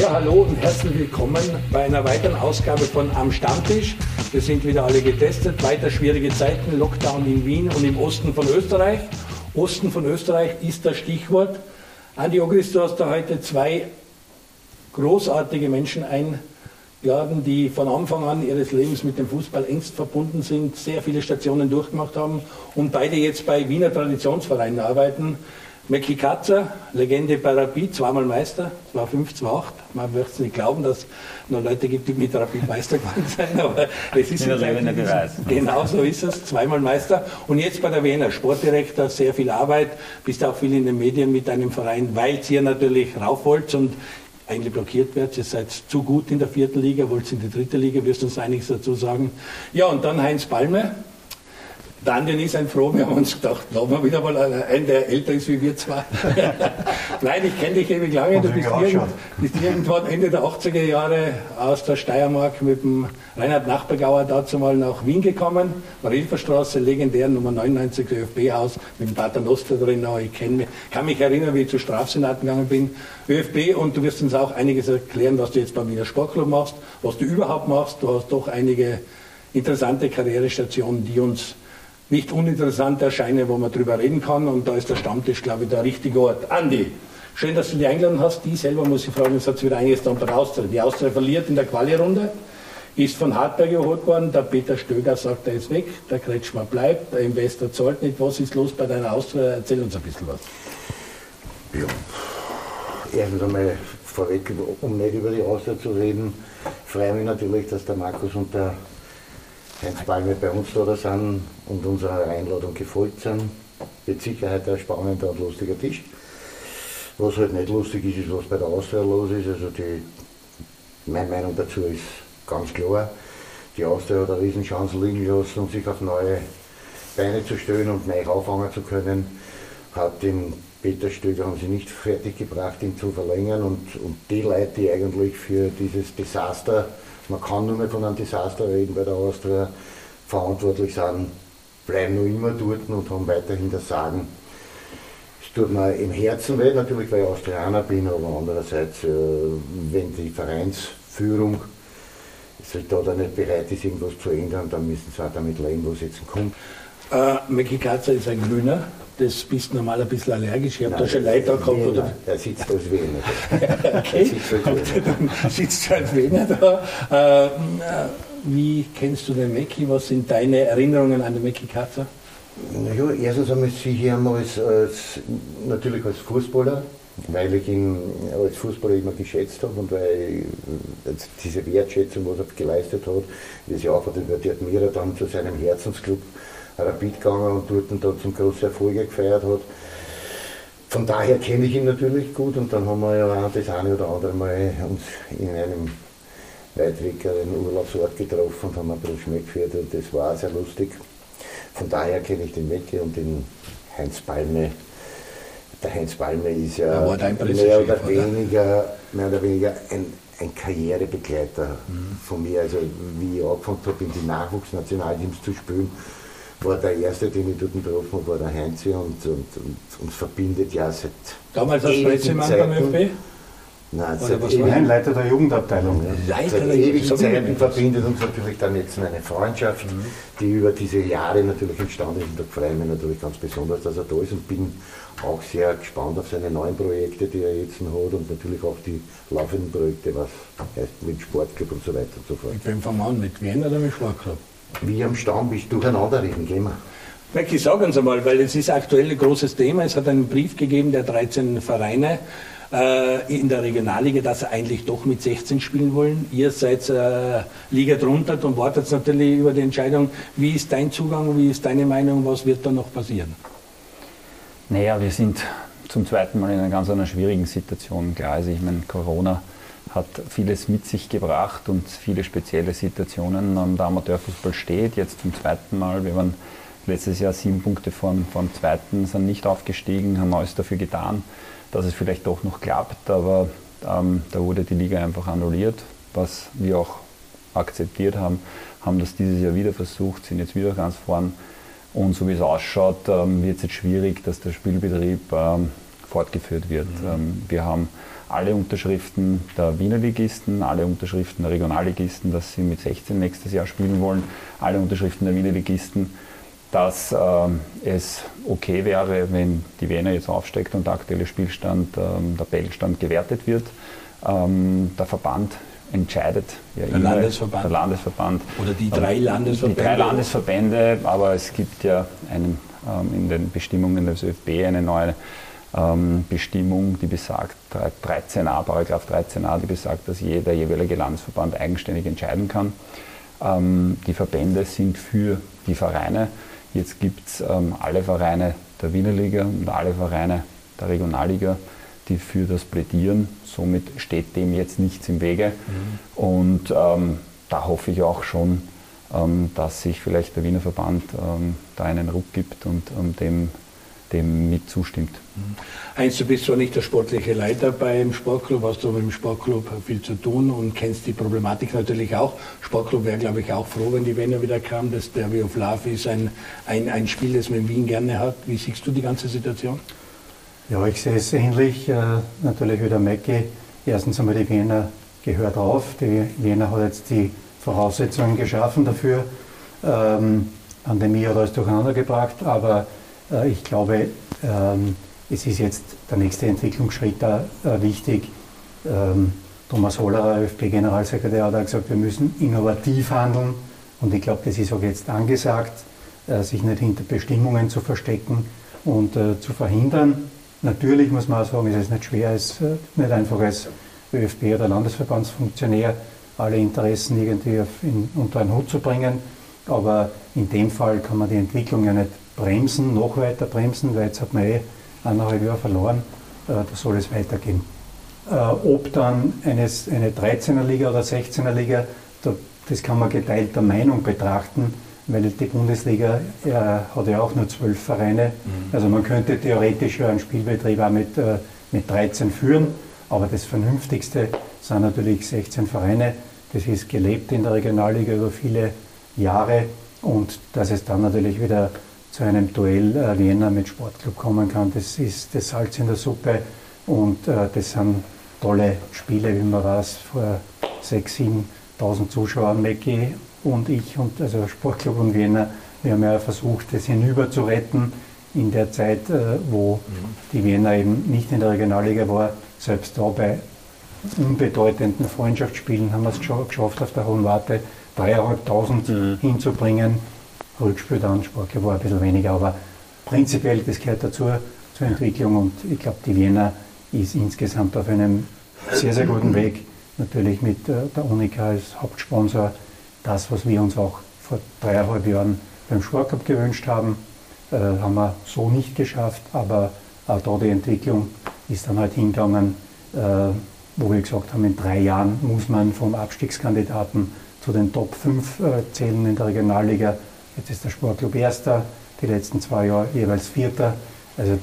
Ja, hallo und herzlich willkommen bei einer weiteren Ausgabe von Am Stammtisch. Wir sind wieder alle getestet. Weiter schwierige Zeiten, Lockdown in Wien und im Osten von Österreich. Osten von Österreich ist das Stichwort. Andi Ogris, du hast da heute zwei großartige Menschen eingeladen, die von Anfang an ihres Lebens mit dem Fußball engst verbunden sind, sehr viele Stationen durchgemacht haben und beide jetzt bei Wiener Traditionsvereinen arbeiten. Mecki Katzer, Legende bei Rapid, zweimal Meister, 2005, 2008. Man wird es nicht glauben, dass es noch Leute gibt, die mit Rapid Meister geworden sind, aber es ist ja Beweis. Genau so ist es, zweimal Meister. Und jetzt bei der Wiener, Sportdirektor, sehr viel Arbeit, bist auch viel in den Medien mit deinem Verein, weil ihr natürlich rauf wollt und eigentlich blockiert wird. Ihr seid zu gut in der vierten Liga, wollt in die dritte Liga, wirst uns einiges dazu sagen. Ja, und dann Heinz Palme, Daniel ist ein Froh, wir haben uns gedacht, da haben wir wieder mal einen, der älter ist wie wir zwei. Nein, ich kenne dich ewig lange, du bist, irgend, bist, irgendwann Ende der 80er Jahre aus der Steiermark mit dem Reinhard Nachbergauer dazu mal nach Wien gekommen, Marilferstraße, legendär Nummer 99 ÖFB-Haus mit dem Pater Noster drin, ich kenn, kann mich erinnern, wie ich zu Strafsenaten gegangen bin, ÖFB und du wirst uns auch einiges erklären, was du jetzt beim Wiener Sportclub machst, was du überhaupt machst, du hast doch einige interessante Karrierestationen, die uns nicht uninteressant erscheinen, wo man drüber reden kann. Und da ist der Stammtisch, glaube ich, der richtige Ort. Andi, schön, dass du die eingeladen hast. Die selber, muss ich fragen, es hat wieder eingestellt bei der Austria. Die Austria verliert in der Quali-Runde, ist von Hartberg geholt worden. Der Peter Stöger sagt, er ist weg. Der Kretschmer bleibt. Der Investor zahlt nicht. Was ist los bei deiner Austria? Erzähl uns ein bisschen was. Ja, erstens einmal vorweg, um nicht über die Austria zu reden, freue mich natürlich, dass der Markus und der Heinz Palme bei uns da sind und unserer Einladung gefolgt sind. Mit Sicherheit ein spannender und lustiger Tisch. Was halt nicht lustig ist, ist, was bei der Austria los ist. Also die, meine Meinung dazu ist ganz klar. Die Austria hat eine Riesenchance liegen lassen, um sich auf neue Beine zu stellen und neu auffangen zu können. Hat den Peter Stöger haben sie nicht fertiggebracht, ihn zu verlängern und, und die Leute, die eigentlich für dieses Desaster, man kann nur mehr von einem Desaster reden bei der Austria, verantwortlich sind, bleiben noch immer dort und haben weiterhin das Sagen. Es tut mir im Herzen weh, natürlich weil ich Austrianer bin, aber andererseits, äh, wenn die Vereinsführung sich da dann nicht bereit ist, irgendwas zu ändern, dann müssen sie auch damit leben, was jetzt kommt. Äh, Meki Katzer ist ein Grüner, das bist normal ein bisschen allergisch. Ich habe da schon gehabt. Oder? Er sitzt als Wiener. okay, sitzt als Wiener. dann sitzt als Wiener da. Äh, wie kennst du den Meki? Was sind deine Erinnerungen an den Meki Katzer? Naja, erstens einmal sehe ich ihn als, als, natürlich als Fußballer, weil ich ihn als Fußballer immer geschätzt habe und weil ich, diese Wertschätzung, was er geleistet hat, wie sie auch die Admira dann zu seinem Herzensclub Rapid gegangen und dort dann zum großen Erfolge gefeiert hat. Von daher kenne ich ihn natürlich gut und dann haben wir ja auch das eine oder andere Mal uns in einem weitwegeren Urlaubsort getroffen und haben ein Bruschmeck geführt und das war sehr lustig. Von daher kenne ich den Mecke und den Heinz Palme. Der Heinz Palme ist ja, mehr, oder weniger, mehr oder weniger ein, ein Karrierebegleiter mhm. von mir. Also wie ich angefangen habe, in die Nachwuchsnationalteams zu spielen, war der erste, den ich dort getroffen habe, war der Heinz und, und, und uns verbindet ja seit. Damals als Pressemann beim ÖFB? Nein, seit Nein, Leiter der Jugendabteilung. Leiter der ewigen Zeiten verbindet uns natürlich dann jetzt eine Freundschaft, mhm. die über diese Jahre natürlich entstanden ist. Und da freue ich mich natürlich ganz besonders, dass er da ist und bin auch sehr gespannt auf seine neuen Projekte, die er jetzt hat und natürlich auch die laufenden Projekte, was heißt mit Sportclub und so weiter und so fort. Ich bin vom Mann mit Wien oder mit Sportclub? Wie am Stammtisch durcheinander reden, gehen wir. Becky, sagen uns einmal, weil es ist aktuell ein großes Thema. Es hat einen Brief gegeben der 13 Vereine äh, in der Regionalliga, dass sie eigentlich doch mit 16 spielen wollen. Ihr seid äh, Liga drunter und wartet natürlich über die Entscheidung. Wie ist dein Zugang, wie ist deine Meinung, was wird da noch passieren? Naja, wir sind zum zweiten Mal in einer ganz einer schwierigen Situation. Klar, also ich meine, Corona hat vieles mit sich gebracht und viele spezielle Situationen. Der Amateurfußball steht jetzt zum zweiten Mal. Wir waren letztes Jahr sieben Punkte vom, vom zweiten, sind nicht aufgestiegen, haben alles dafür getan, dass es vielleicht doch noch klappt. Aber ähm, da wurde die Liga einfach annulliert, was wir auch akzeptiert haben, haben das dieses Jahr wieder versucht, sind jetzt wieder ganz vorn. Und so wie es ausschaut, ähm, wird es jetzt schwierig, dass der Spielbetrieb ähm, fortgeführt wird. Mhm. Ähm, wir haben alle Unterschriften der Wiener Ligisten, alle Unterschriften der Regionalligisten, dass sie mit 16 nächstes Jahr spielen wollen, alle Unterschriften der Wiener Ligisten, dass äh, es okay wäre, wenn die Wiener jetzt aufsteigt und der aktuelle Spielstand, äh, der Tabellenstand gewertet wird. Ähm, der Verband entscheidet ja der, immer, Landesverband. der Landesverband. Oder die drei Landesverbände. Die drei Landesverbände, aber es gibt ja einen, ähm, in den Bestimmungen des ÖFB eine neue ähm, Bestimmung, die besagt, 13a, Paragraph 13a, die besagt, dass jeder jeweilige Landesverband eigenständig entscheiden kann. Ähm, die Verbände sind für die Vereine. Jetzt gibt es ähm, alle Vereine der Wiener Liga und alle Vereine der Regionalliga, die für das plädieren. Somit steht dem jetzt nichts im Wege. Mhm. Und ähm, da hoffe ich auch schon, ähm, dass sich vielleicht der Wiener Verband ähm, da einen Ruck gibt und dem dem mit zustimmt. Heinz, du bist zwar nicht der sportliche Leiter beim Sportclub, hast aber im Sportclub viel zu tun und kennst die Problematik natürlich auch. Sportclub wäre, glaube ich, auch froh, wenn die Wiener wieder kam. Das Derby of Love ist ein, ein, ein Spiel, das man in Wien gerne hat. Wie siehst du die ganze Situation? Ja, ich sehe es ähnlich. Äh, natürlich wieder Mecke. Erstens einmal die Wiener gehört auf. Die Wiener hat jetzt die Voraussetzungen geschaffen dafür. Ähm, Pandemie hat alles durcheinander gebracht, aber ich glaube, ähm, es ist jetzt der nächste Entwicklungsschritt da äh, wichtig. Ähm, Thomas Hollerer, ÖFB-Generalsekretär, hat gesagt, wir müssen innovativ handeln. Und ich glaube, das ist auch jetzt angesagt, äh, sich nicht hinter Bestimmungen zu verstecken und zu verhindern. Natürlich muss man auch sagen, es ist nicht schwer, es ist nicht einfach als ÖFB oder Landesverbandsfunktionär alle Interessen irgendwie unter einen Hut zu bringen. Aber in dem Fall kann man die Entwicklung ja nicht bremsen, noch weiter bremsen, weil jetzt hat man eh eineinhalb Jahre verloren, äh, da soll es weitergehen. Äh, ob dann eines, eine 13er Liga oder 16er Liga, das kann man geteilter Meinung betrachten, weil die Bundesliga äh, hat ja auch nur zwölf Vereine. Mhm. Also man könnte theoretisch ja einen Spielbetrieb auch mit, äh, mit 13 führen, aber das Vernünftigste sind natürlich 16 Vereine. Das ist gelebt in der Regionalliga über viele Jahre und dass es dann natürlich wieder zu einem Duell äh, Vienna mit Sportclub kommen kann. Das ist das Salz in der Suppe und äh, das sind tolle Spiele, wie man weiß, vor 6.000, 7.000 Zuschauern, Mecki und ich und also Sportclub und Vienna, wir haben ja versucht, das hinüber zu retten in der Zeit, äh, wo mhm. die Vienna eben nicht in der Regionalliga war. Selbst da bei unbedeutenden Freundschaftsspielen haben wir es geschafft, auf der Hohen Warte 3.500 mhm. hinzubringen. Rückspiel dann, Sportler war ein bisschen weniger, aber prinzipiell, das gehört dazu, zur Entwicklung und ich glaube, die Wiener ist insgesamt auf einem sehr, sehr guten Weg. Natürlich mit äh, der Unica als Hauptsponsor. Das, was wir uns auch vor dreieinhalb Jahren beim Sportcup gewünscht haben, äh, haben wir so nicht geschafft, aber auch da die Entwicklung ist dann halt hingegangen, äh, wo wir gesagt haben, in drei Jahren muss man vom Abstiegskandidaten zu den Top 5 äh, zählen in der Regionalliga. Jetzt ist der Sportclub Erster, die letzten zwei Jahre jeweils Vierter. Also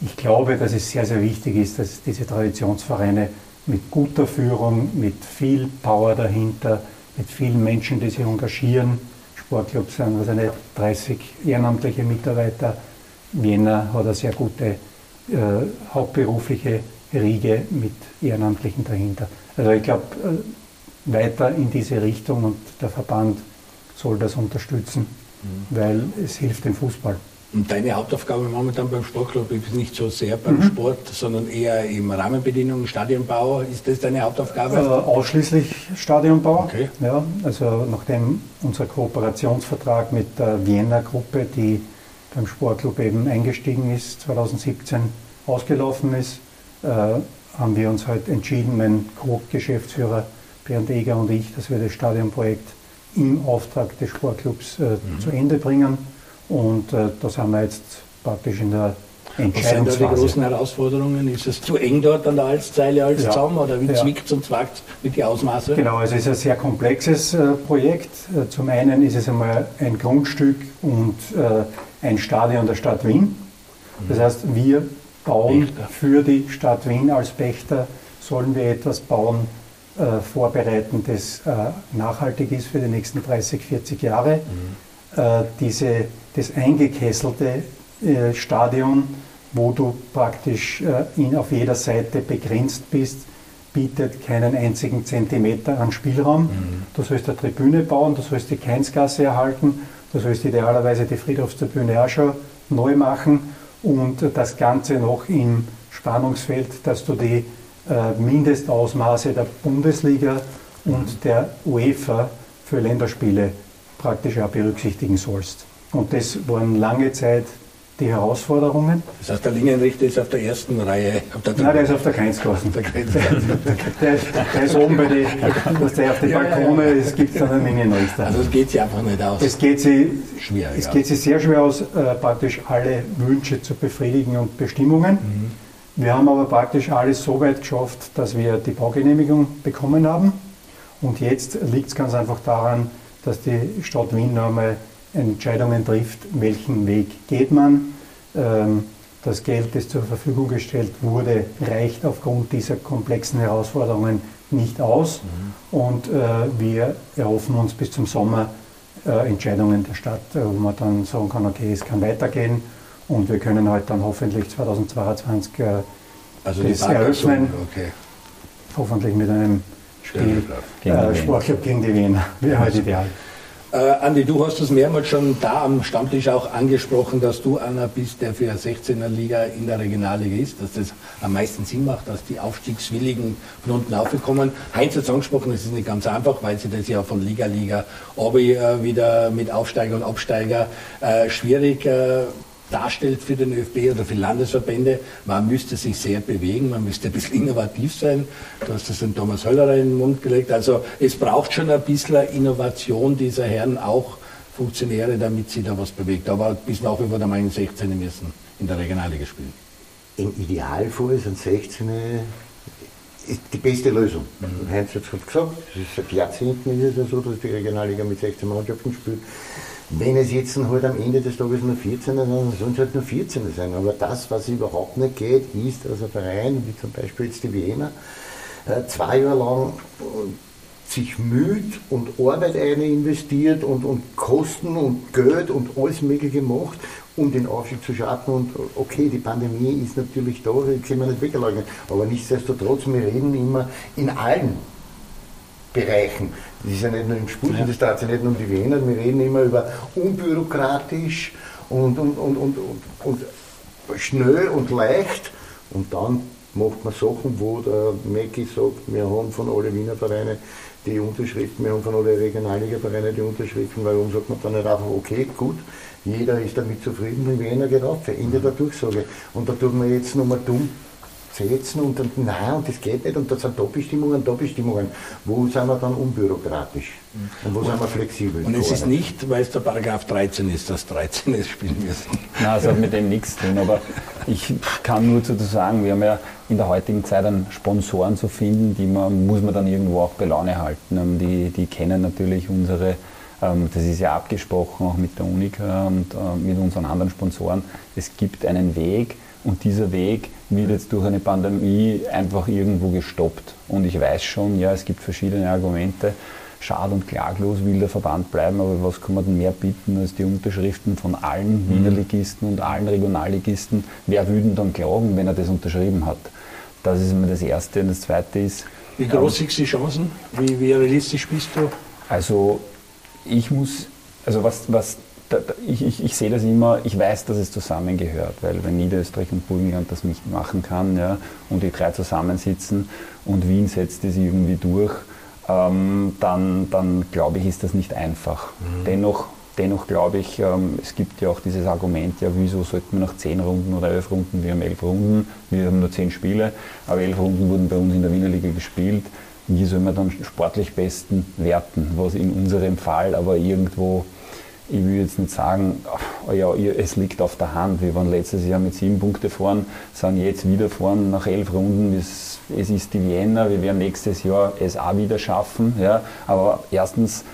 ich glaube, dass es sehr, sehr wichtig ist, dass diese Traditionsvereine mit guter Führung, mit viel Power dahinter, mit vielen Menschen, die sich engagieren, Sportclubs sind also nicht 30 ehrenamtliche Mitarbeiter. Vienna hat eine sehr gute äh, hauptberufliche Riege mit Ehrenamtlichen dahinter. Also ich glaube, äh, weiter in diese Richtung und der Verband soll das unterstützen, mhm. weil es hilft dem Fußball. Und deine Hauptaufgabe momentan beim Sportclub ist nicht so sehr beim mhm. Sport, sondern eher im Rahmenbedingungen, Stadionbau. Ist das deine Hauptaufgabe? Äh, ausschließlich Stadionbau. Okay. Ja, also nachdem unser Kooperationsvertrag mit der Vienna Gruppe, die beim Sportclub eben eingestiegen ist, 2017 ausgelaufen ist, äh, haben wir uns halt entschieden, mein Co-Geschäftsführer Bernd Eger und ich, dass wir das Stadionprojekt im Auftrag des Sportclubs äh, mhm. zu Ende bringen. Und äh, da sind wir jetzt praktisch in der Entscheidungsphase. Was sind da die großen Herausforderungen? Ist es zu eng dort an der Alszeile als ja. Zaum oder wie ja. zwickt und zwackt mit die Ausmaße? Genau, also es ist ein sehr komplexes äh, Projekt. Äh, zum einen ist es einmal ein Grundstück und äh, ein Stadion der Stadt Wien. Das mhm. heißt, wir bauen Pächter. für die Stadt Wien als Pächter, sollen wir etwas bauen, äh, vorbereiten, das äh, nachhaltig ist für die nächsten 30, 40 Jahre. Mhm. Äh, diese, das eingekesselte äh, Stadion wo du praktisch äh, in, auf jeder Seite begrenzt bist, bietet keinen einzigen Zentimeter an Spielraum. Mhm. Du sollst eine Tribüne bauen, du sollst die Keinsgasse erhalten, du sollst idealerweise die Friedhofstribüne auch schon neu machen und das Ganze noch im Spannungsfeld, dass du die Mindestausmaße der Bundesliga und der UEFA für Länderspiele praktisch auch berücksichtigen sollst. Und das waren lange Zeit die Herausforderungen. Das heißt, der Linienrichter ist auf der ersten Reihe. Der Nein, der ist auf der Grenzklasse. Der, der, ist oben bei den, was der auf den Balkone, es gibt dann einen Linienrichter. Also es geht sich einfach nicht aus. Es geht sich, schwer, es ja. geht sich sehr schwer aus, äh, praktisch alle Wünsche zu befriedigen und Bestimmungen. Mhm. Wir haben aber praktisch alles so weit geschafft, dass wir die Baugenehmigung bekommen haben. Und jetzt liegt es ganz einfach daran, dass die Stadt Wien noch einmal Entscheidungen trifft, welchen Weg geht man. Ähm, das Geld, das zur Verfügung gestellt wurde, reicht aufgrund dieser komplexen Herausforderungen nicht aus. Mhm. Und äh, wir erhoffen uns bis zum Sommer äh, Entscheidungen der Stadt, äh, wo man dann sagen kann, okay, es kann weitergehen. Und wir können halt dann hoffentlich 2022 also das eröffnen. Okay. Hoffentlich mit einem Spiel, äh, Sportclub gegen die Wiener. Wäre halt ideal. Äh, Andi, du hast es mehrmals schon da am Stammtisch auch angesprochen, dass du einer bist, der für 16er Liga in der Regionalliga ist, dass das am meisten Sinn macht, dass die Aufstiegswilligen von unten aufgekommen. Heinz hat es angesprochen, das ist nicht ganz einfach, weil sie das ja von Liga Liga Obi äh, wieder mit Aufsteiger und Absteiger äh, schwierig äh, darstellt für den ÖFB oder für Landesverbände. Man müsste sich sehr bewegen, man müsste ein bisschen innovativ sein. Du hast das den Thomas Höllerer in den Mund gelegt. Also es braucht schon ein bisschen Innovation dieser Herren, auch Funktionäre, damit sie da was bewegt. Aber bis nach wie vor der Meinung 16 müssen in der Regionalliga spielen. Im Idealfall sind 16 ist die beste Lösung. Mhm. Heinz hat es gesagt, es ist seit Jahrzehnten ist es so, dass die Regionalliga mit 16 Mannschaften spielt. Wenn es jetzt halt am Ende des Tages nur 14 sind, dann sollen es halt nur 14 sein. Aber das, was überhaupt nicht geht, ist, dass ein Verein, wie zum Beispiel jetzt die Wiener, äh, zwei Jahre lang sich müht und Arbeit eine investiert und, und Kosten und Geld und alles Mögliche macht, um den Aufstieg zu schaffen. Und okay, die Pandemie ist natürlich da, die können wir nicht wegleugnen. Aber nichtsdestotrotz, wir reden immer in allen Bereichen. Das ist ja nicht nur im Sport, ja. das dreht sich nicht nur um die Wiener, wir reden immer über unbürokratisch und, und, und, und, und, schnell und leicht. Und dann macht man Sachen, wo der Mecki sagt, wir haben von allen Wiener Vereinen die Unterschriften, wir haben von allen Regionalliga-Vereinen die Unterschriften, warum sagt man dann nicht einfach, okay, gut, jeder ist damit zufrieden, wenn Wiener geht auf, Ende der Durchsage. Und da tut man jetzt nochmal dumm setzen und dann, nein, und das geht nicht und da sind da Bestimmungen, da Bestimmungen. Wo sind wir dann unbürokratisch? Und wo und, sind wir flexibel? Und es ist nicht, weil es der Paragraph 13 ist, dass 13 es spielen müssen. Nein, es hat mit dem nichts zu tun, aber ich kann nur zu sagen, wir haben ja in der heutigen Zeit einen Sponsoren zu finden, die man, muss man dann irgendwo auch bei Laune halten. Die, die kennen natürlich unsere ähm, das ist ja abgesprochen auch mit der Unica und äh, mit unseren anderen Sponsoren. Es gibt einen Weg und dieser Weg wird jetzt durch eine Pandemie einfach irgendwo gestoppt. Und ich weiß schon, ja, es gibt verschiedene Argumente. Schad und klaglos will der Verband bleiben, aber was kann man denn mehr bieten als die Unterschriften von allen mhm. Wiener Ligisten und allen Regionalligisten? Wer würde denn dann klagen, wenn er das unterschrieben hat? Das ist immer das Erste. Und das Zweite ist. Wie groß sind die Chancen? Wie, wie realistisch bist du? Also, ich muss, also was, was da, da, ich, ich, ich, sehe das immer, ich weiß, dass es zusammengehört, weil wenn Niederösterreich und Burgenland das nicht machen kann ja, und die drei zusammensitzen und Wien setzt es irgendwie durch, ähm, dann, dann glaube ich, ist das nicht einfach. Mhm. Dennoch, dennoch glaube ich, ähm, es gibt ja auch dieses Argument, ja, wieso sollten wir nach zehn Runden oder elf Runden, wir haben elf Runden, wir haben nur zehn Spiele, aber elf Runden wurden bei uns in der Wiener Liga gespielt. Wie soll man dann sportlich besten werten, was in unserem Fall aber irgendwo ich will jetzt nicht sagen, oh ja, es liegt auf der Hand. Wir waren letztes Jahr mit sieben Punkten vorn, sind jetzt wieder vorn nach elf Runden. Es, es ist die Wiener, wir werden nächstes Jahr es auch wieder schaffen. Ja. Aber erstens,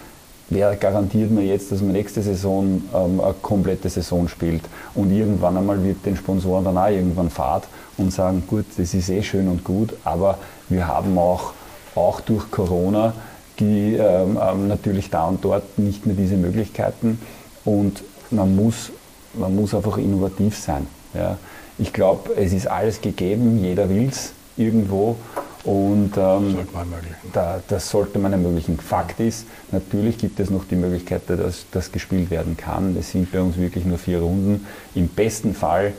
wer garantiert mir jetzt, dass man nächste Saison ähm, eine komplette Saison spielt? Und irgendwann einmal wird den Sponsoren dann auch irgendwann Fahrt und sagen, gut, das ist eh schön und gut, aber wir haben auch, auch durch Corona die ähm, ähm, natürlich da und dort nicht mehr diese Möglichkeiten und man muss, man muss einfach innovativ sein. Ja. ich glaube, es ist alles gegeben, jeder will es irgendwo. Und ähm, da, das sollte man ermöglichen. Fakt ist, natürlich gibt es noch die Möglichkeit, dass das gespielt werden kann. Es sind bei uns wirklich nur vier Runden. Im besten Fall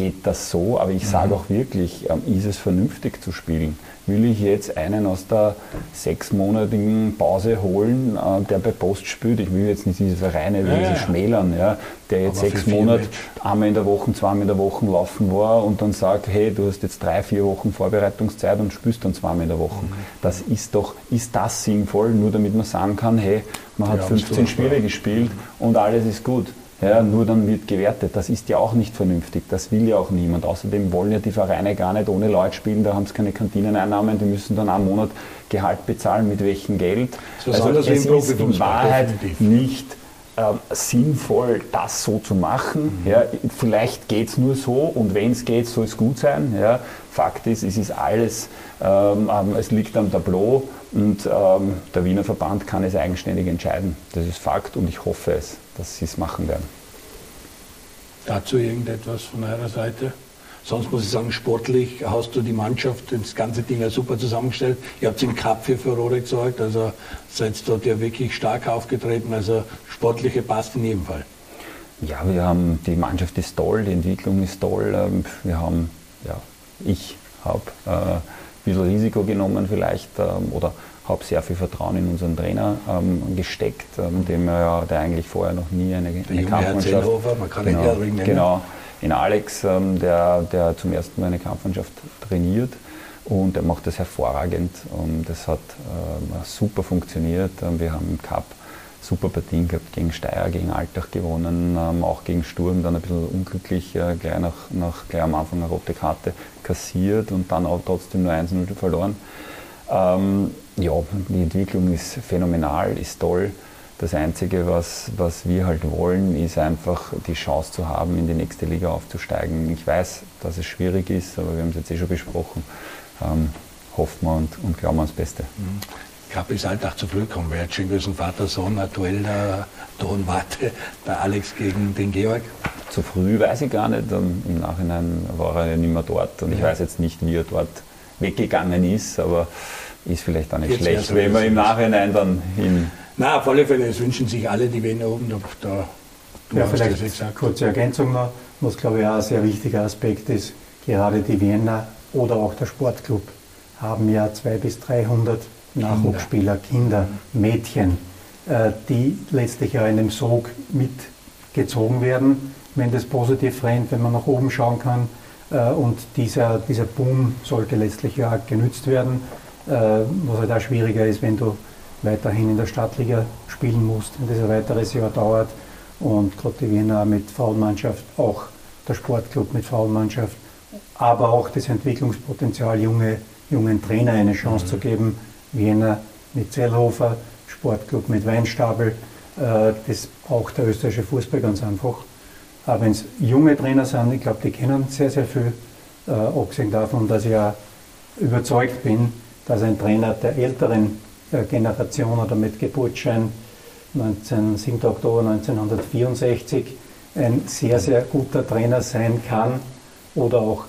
geht das so, aber ich sage mhm. auch wirklich, ähm, ist es vernünftig zu spielen? Will ich jetzt einen aus der sechsmonatigen Pause holen, äh, der bei Post spielt? Ich will jetzt nicht diese Vereine ja, ja. schmälern, ja, der jetzt sechs Monate einmal in der Woche, zweimal in der Woche laufen war und dann sagt, hey, du hast jetzt drei, vier Wochen Vorbereitungszeit und spielst dann zweimal in der Woche. Mhm. Das ist doch, ist das sinnvoll, nur damit man sagen kann, hey, man hat 15 Spiele gespielt und alles ist gut ja, nur dann wird gewertet. Das ist ja auch nicht vernünftig, das will ja auch niemand. Außerdem wollen ja die Vereine gar nicht ohne Leute spielen, da haben sie keine Kantineneinnahmen, die müssen dann einen Monat Gehalt bezahlen, mit welchem Geld. So also es ist in Wahrheit definitiv. nicht äh, sinnvoll, das so zu machen. Mhm. Ja, vielleicht geht es nur so und wenn es geht, soll es gut sein. Ja. Fakt ist, es ist alles, ähm, es liegt am Tableau und ähm, der Wiener Verband kann es eigenständig entscheiden. Das ist Fakt und ich hoffe es, dass sie es machen werden. Dazu irgendetwas von eurer Seite? Sonst muss ich sagen, sportlich hast du die Mannschaft, das ganze Ding ja super zusammengestellt. Ihr habt im Cup für Furore gesorgt, also seid dort ja wirklich stark aufgetreten. Also sportliche passt in jedem Fall. Ja, wir haben, die Mannschaft ist toll, die Entwicklung ist toll. Ähm, wir haben, ja, ich habe äh, bisschen Risiko genommen vielleicht ähm, oder habe sehr viel Vertrauen in unseren Trainer ähm, gesteckt, ähm, dem ja, der eigentlich vorher noch nie eine, der eine Kampfmannschaft. man kann genau, nennen. Genau, in Alex, ähm, der, der zum ersten Mal eine Kampfmannschaft trainiert und er macht das hervorragend und das hat ähm, super funktioniert. Ähm, wir haben im Cup super Partien gehabt, gegen Steyr, gegen Altach gewonnen, ähm, auch gegen Sturm, dann ein bisschen unglücklich, äh, gleich, nach, nach, gleich am Anfang eine rote Karte kassiert und dann auch trotzdem nur 1-0 verloren. Ähm, ja, die Entwicklung ist phänomenal, ist toll. Das Einzige, was, was wir halt wollen, ist einfach die Chance zu haben, in die nächste Liga aufzusteigen. Ich weiß, dass es schwierig ist, aber wir haben es jetzt eh schon besprochen. Ähm, hoffen wir und, und glauben ans Beste. Mhm. Cup ist halt auch zu früh gekommen. Wer hat schon gewesen, Vater, Sohn, ein Duell der Ton warte bei Alex gegen den Georg? Zu früh weiß ich gar nicht. Im Nachhinein war er ja nicht mehr dort und ich weiß jetzt nicht, wie er dort weggegangen ist, aber ist vielleicht auch nicht jetzt schlecht, wenn man im Nachhinein dann hin. Na, auf alle Fälle, es wünschen sich alle die Wiener oben. Da, du ja, vielleicht eine kurze Ergänzung noch, was glaube ich auch ein sehr wichtiger Aspekt ist. Gerade die Wiener oder auch der Sportclub haben ja 200 bis 300 Nachwuchsspieler, Kinder, Mädchen, äh, die letztlich ja in dem Sog mitgezogen werden, wenn das positiv rennt, wenn man nach oben schauen kann. Äh, und dieser, dieser Boom sollte letztlich ja genützt werden, was halt auch schwieriger ist, wenn du weiterhin in der Stadtliga spielen musst, wenn das ein weiteres Jahr dauert. Und gerade die Wiener mit Frauenmannschaft, auch der Sportclub mit Frauenmannschaft, aber auch das Entwicklungspotenzial, junge, jungen Trainer eine Chance mhm. zu geben, Wiener mit Zellhofer, Sportclub mit Weinstapel. Äh, das braucht der österreichische Fußball ganz einfach. Aber wenn es junge Trainer sind, ich glaube, die kennen sehr, sehr viel. Äh, abgesehen davon, dass ich ja überzeugt bin, dass ein Trainer der älteren äh, Generation oder mit Geburtsschein 19, 7. Oktober 1964 ein sehr, sehr guter Trainer sein kann oder auch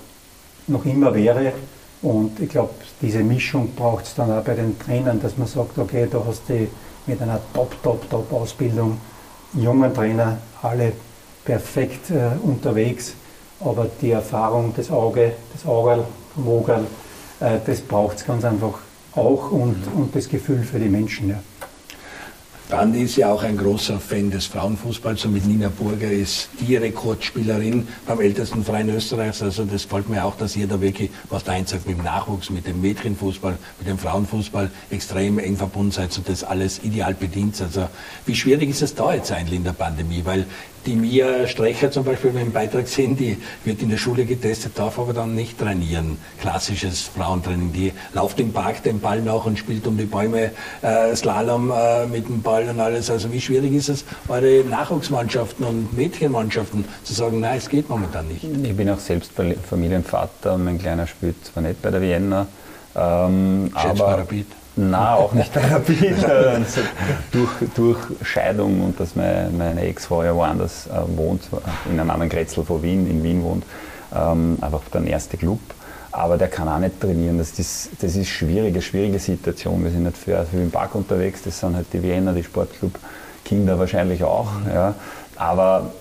noch immer wäre, und ich glaube, diese Mischung braucht es dann auch bei den Trainern, dass man sagt, okay, du hast die mit einer Top, Top, Top Ausbildung jungen Trainer alle perfekt äh, unterwegs, aber die Erfahrung, das Auge, das Auge, Vogel, äh, das braucht es ganz einfach auch und, und das Gefühl für die Menschen. Ja. Dann ist ja auch ein großer Fan des Frauenfußballs und mit Nina Burger ist die Rekordspielerin beim ältesten Verein Österreichs. Also das gefällt mir auch, dass ihr da wirklich, was da einsagt, mit dem Nachwuchs, mit dem Mädchenfußball, mit dem Frauenfußball extrem eng verbunden seid und das alles ideal bedient. Also wie schwierig ist es da jetzt eigentlich in der Pandemie? Weil die Mia Strecher zum Beispiel, wenn wir im Beitrag sehen, die wird in der Schule getestet, darf aber dann nicht trainieren. Klassisches Frauentraining. Die lauft im Park den Ball nach und spielt um die Bäume äh, Slalom äh, mit dem Ball und alles. Also wie schwierig ist es, eure Nachwuchsmannschaften und Mädchenmannschaften zu sagen, nein, es geht momentan nicht. Ich bin auch selbst Familienvater. Mein Kleiner spielt zwar nicht bei der Vienna, ähm, aber... Rapid. Na, auch nicht Rapid. also durch, durch Scheidung und dass meine, meine Ex-Frau ja woanders äh, wohnt, in einem anderen Grätzl von Wien, in Wien wohnt, ähm, einfach der erste Club. Aber der kann auch nicht trainieren. Das ist, das ist schwierig, eine schwierige Situation. Wir sind nicht für, für den Park unterwegs, das sind halt die Wiener, die Sportclub, Kinder wahrscheinlich auch. Ja. Aber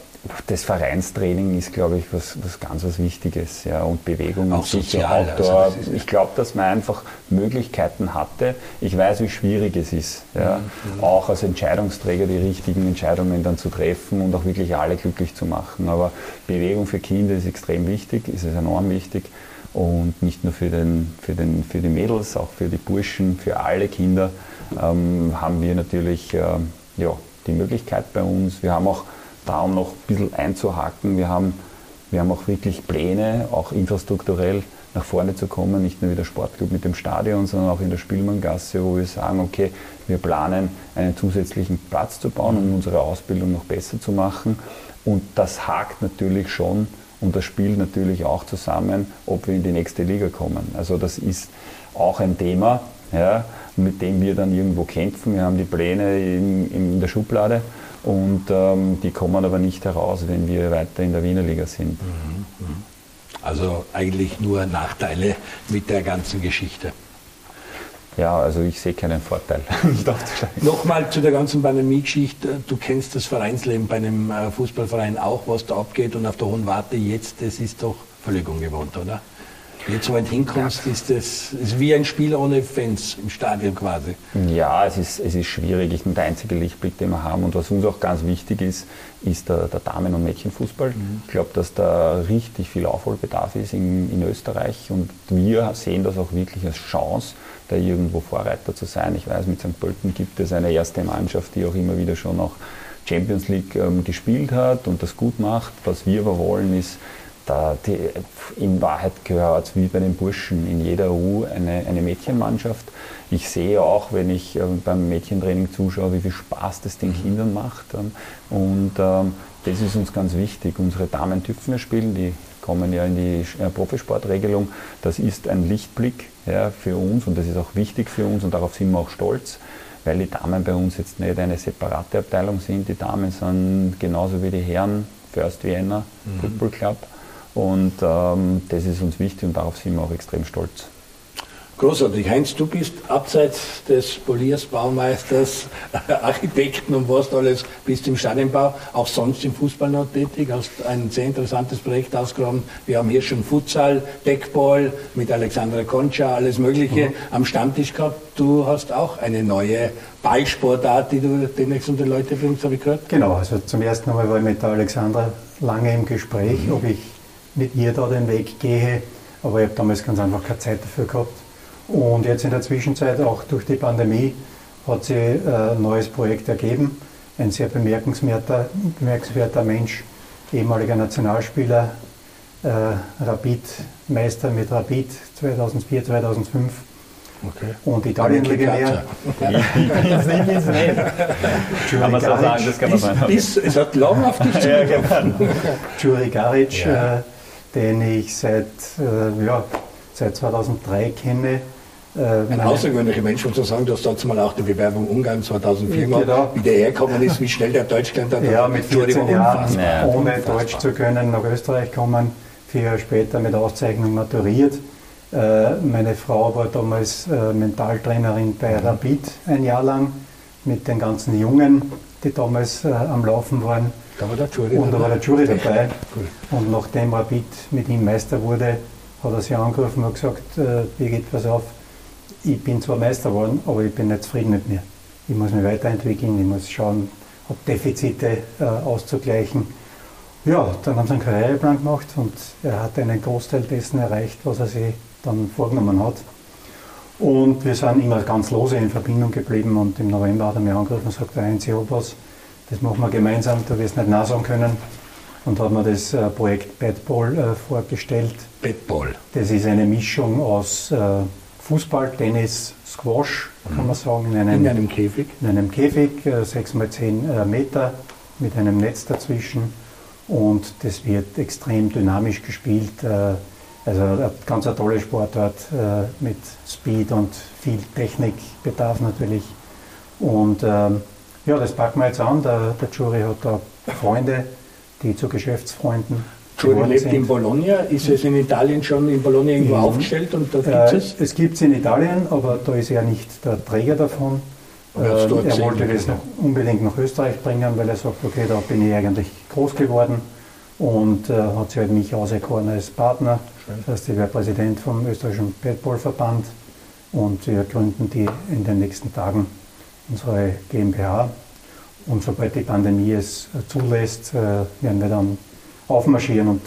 das Vereinstraining ist, glaube ich, was, was ganz was Wichtiges. Ja, und Bewegung auch sozial, Outdoor. Also ich glaube, dass man einfach Möglichkeiten hatte. Ich weiß, wie schwierig es ist, ja, mhm. auch als Entscheidungsträger die richtigen Entscheidungen dann zu treffen und auch wirklich alle glücklich zu machen. Aber Bewegung für Kinder ist extrem wichtig, ist es enorm wichtig. Und nicht nur für, den, für, den, für die Mädels, auch für die Burschen, für alle Kinder ähm, haben wir natürlich äh, ja, die Möglichkeit bei uns. Wir haben auch da um noch ein bisschen einzuhaken, wir haben, wir haben auch wirklich Pläne, auch infrastrukturell nach vorne zu kommen, nicht nur wie der Sportclub mit dem Stadion, sondern auch in der Spielmanngasse, wo wir sagen, okay, wir planen einen zusätzlichen Platz zu bauen, um unsere Ausbildung noch besser zu machen. Und das hakt natürlich schon und das spielt natürlich auch zusammen, ob wir in die nächste Liga kommen. Also das ist auch ein Thema, ja, mit dem wir dann irgendwo kämpfen. Wir haben die Pläne in, in der Schublade und ähm, die kommen aber nicht heraus, wenn wir weiter in der Wiener Liga sind. Mhm, mhm. Also eigentlich nur Nachteile mit der ganzen Geschichte. Ja, also ich sehe keinen Vorteil, Nochmal zu der ganzen Pandemie-Geschichte. Du kennst das Vereinsleben bei einem äh, Fußballverein auch, was da abgeht und auf der Hohen Warte jetzt, das ist doch völlig ungewohnt, oder? Jetzt, so weit hinkommst, ist das ist wie ein Spiel ohne Fans im Stadion quasi. Ja, es ist, es ist schwierig. Ich bin der einzige Lichtblick, den wir haben. Und was uns auch ganz wichtig ist, ist der, der Damen- und Mädchenfußball. Mhm. Ich glaube, dass da richtig viel Aufholbedarf ist in, in Österreich. Und wir sehen das auch wirklich als Chance, da irgendwo Vorreiter zu sein. Ich weiß, mit St. Pölten gibt es eine erste Mannschaft, die auch immer wieder schon auch Champions League ähm, gespielt hat und das gut macht. Was wir aber wollen, ist, da die, in Wahrheit gehört es wie bei den Burschen in jeder EU eine, eine Mädchenmannschaft. Ich sehe auch, wenn ich äh, beim Mädchentraining zuschaue, wie viel Spaß das den mhm. Kindern macht. Ähm, und ähm, das ist uns ganz wichtig. Unsere Damen dürfen wir spielen, die kommen ja in die äh, Profisportregelung. Das ist ein Lichtblick ja, für uns und das ist auch wichtig für uns und darauf sind wir auch stolz weil die Damen bei uns jetzt nicht eine separate Abteilung sind. Die Damen sind genauso wie die Herren First Vienna mhm. Football Club. Und ähm, das ist uns wichtig und darauf sind wir auch extrem stolz. Großartig. Heinz, du bist abseits des Poliers, Baumeisters, Architekten und was alles, bist im Stadionbau, auch sonst im Fußball noch tätig, hast ein sehr interessantes Projekt ausgeräumt. Wir haben hier schon Futsal, Deckball mit Alexandra Concha, alles Mögliche mhm. am Stammtisch gehabt. Du hast auch eine neue Ballsportart, die du demnächst unter Leute bringst, habe ich gehört? Genau, also zum ersten Mal war ich mit der Alexandra lange im Gespräch, mhm. ob ich mit ihr da den Weg gehe. Aber ich habe damals ganz einfach keine Zeit dafür gehabt. Und jetzt in der Zwischenzeit, auch durch die Pandemie, hat sich äh, ein neues Projekt ergeben. Ein sehr bemerkenswerter, bemerkenswerter Mensch, ehemaliger Nationalspieler, äh, Rapid-Meister mit Rapid 2004, 2005. Okay. Und Italien-Legionär. Ich bin es nicht. Kann man so sagen, das kann man sagen. Es hat lang auf dich zugekommen. Juri Garic, ja. äh, den ich seit, äh, ja, seit 2003 kenne. Äh, ein außergewöhnlicher Mensch, um zu sagen, du hast dazu mal auch die Bewerbung Ungarn 2004 gemacht, genau. wie der hergekommen ist, wie schnell der Deutsch gelernt hat. Ja, mit 14 Jahren, ja, ohne unfassbar. Deutsch zu können, nach Österreich kommen, vier Jahre später mit Auszeichnung maturiert. Äh, meine Frau war damals äh, Mentaltrainerin bei mhm. Rapid ein Jahr lang mit den ganzen Jungen, die damals äh, am Laufen waren. Da war der Jury Und da war der Jury dabei. Cool. Und nachdem Rapid mit ihm Meister wurde, hat er sie angerufen und gesagt, äh, Birgit, pass auf, ich bin zwar Meister geworden, aber ich bin nicht zufrieden mit mir. Ich muss mich weiterentwickeln, ich muss schauen, ob Defizite äh, auszugleichen. Ja, dann haben sie einen Karriereplan gemacht und er hat einen Großteil dessen erreicht, was er sich dann vorgenommen hat. Und wir sind immer ganz lose in Verbindung geblieben und im November hat er mich angerufen und gesagt, ein was, das machen wir gemeinsam, du wirst nicht nah sagen können. Und hat mir das äh, Projekt Badball äh, vorgestellt. Badball. Das ist eine Mischung aus äh, Fußball, Tennis, Squash, kann man sagen. In einem, in einem Käfig? In einem Käfig, äh, 6 x 10 Meter, mit einem Netz dazwischen. Und das wird extrem dynamisch gespielt. Also eine ganz eine tolle Sportart mit Speed und viel Technikbedarf natürlich. Und ähm, ja, das packen wir jetzt an. Der, der Jury hat da Freunde, die zu Geschäftsfreunden Giuri lebt in Bologna. Ist es in Italien schon in Bologna irgendwo mhm. aufgestellt und da gibt äh, es? Es gibt es in Italien, aber da ist er nicht der Träger davon. Äh, er wollte das noch unbedingt nach Österreich bringen, weil er sagt, okay, da bin ich eigentlich groß geworden und äh, hat sich halt mich auserkoren als Partner. Schön. Das heißt, ich werde Präsident vom österreichischen Badballverband und wir gründen die in den nächsten Tagen unsere GmbH. Und sobald die Pandemie es zulässt, äh, werden wir dann aufmarschieren und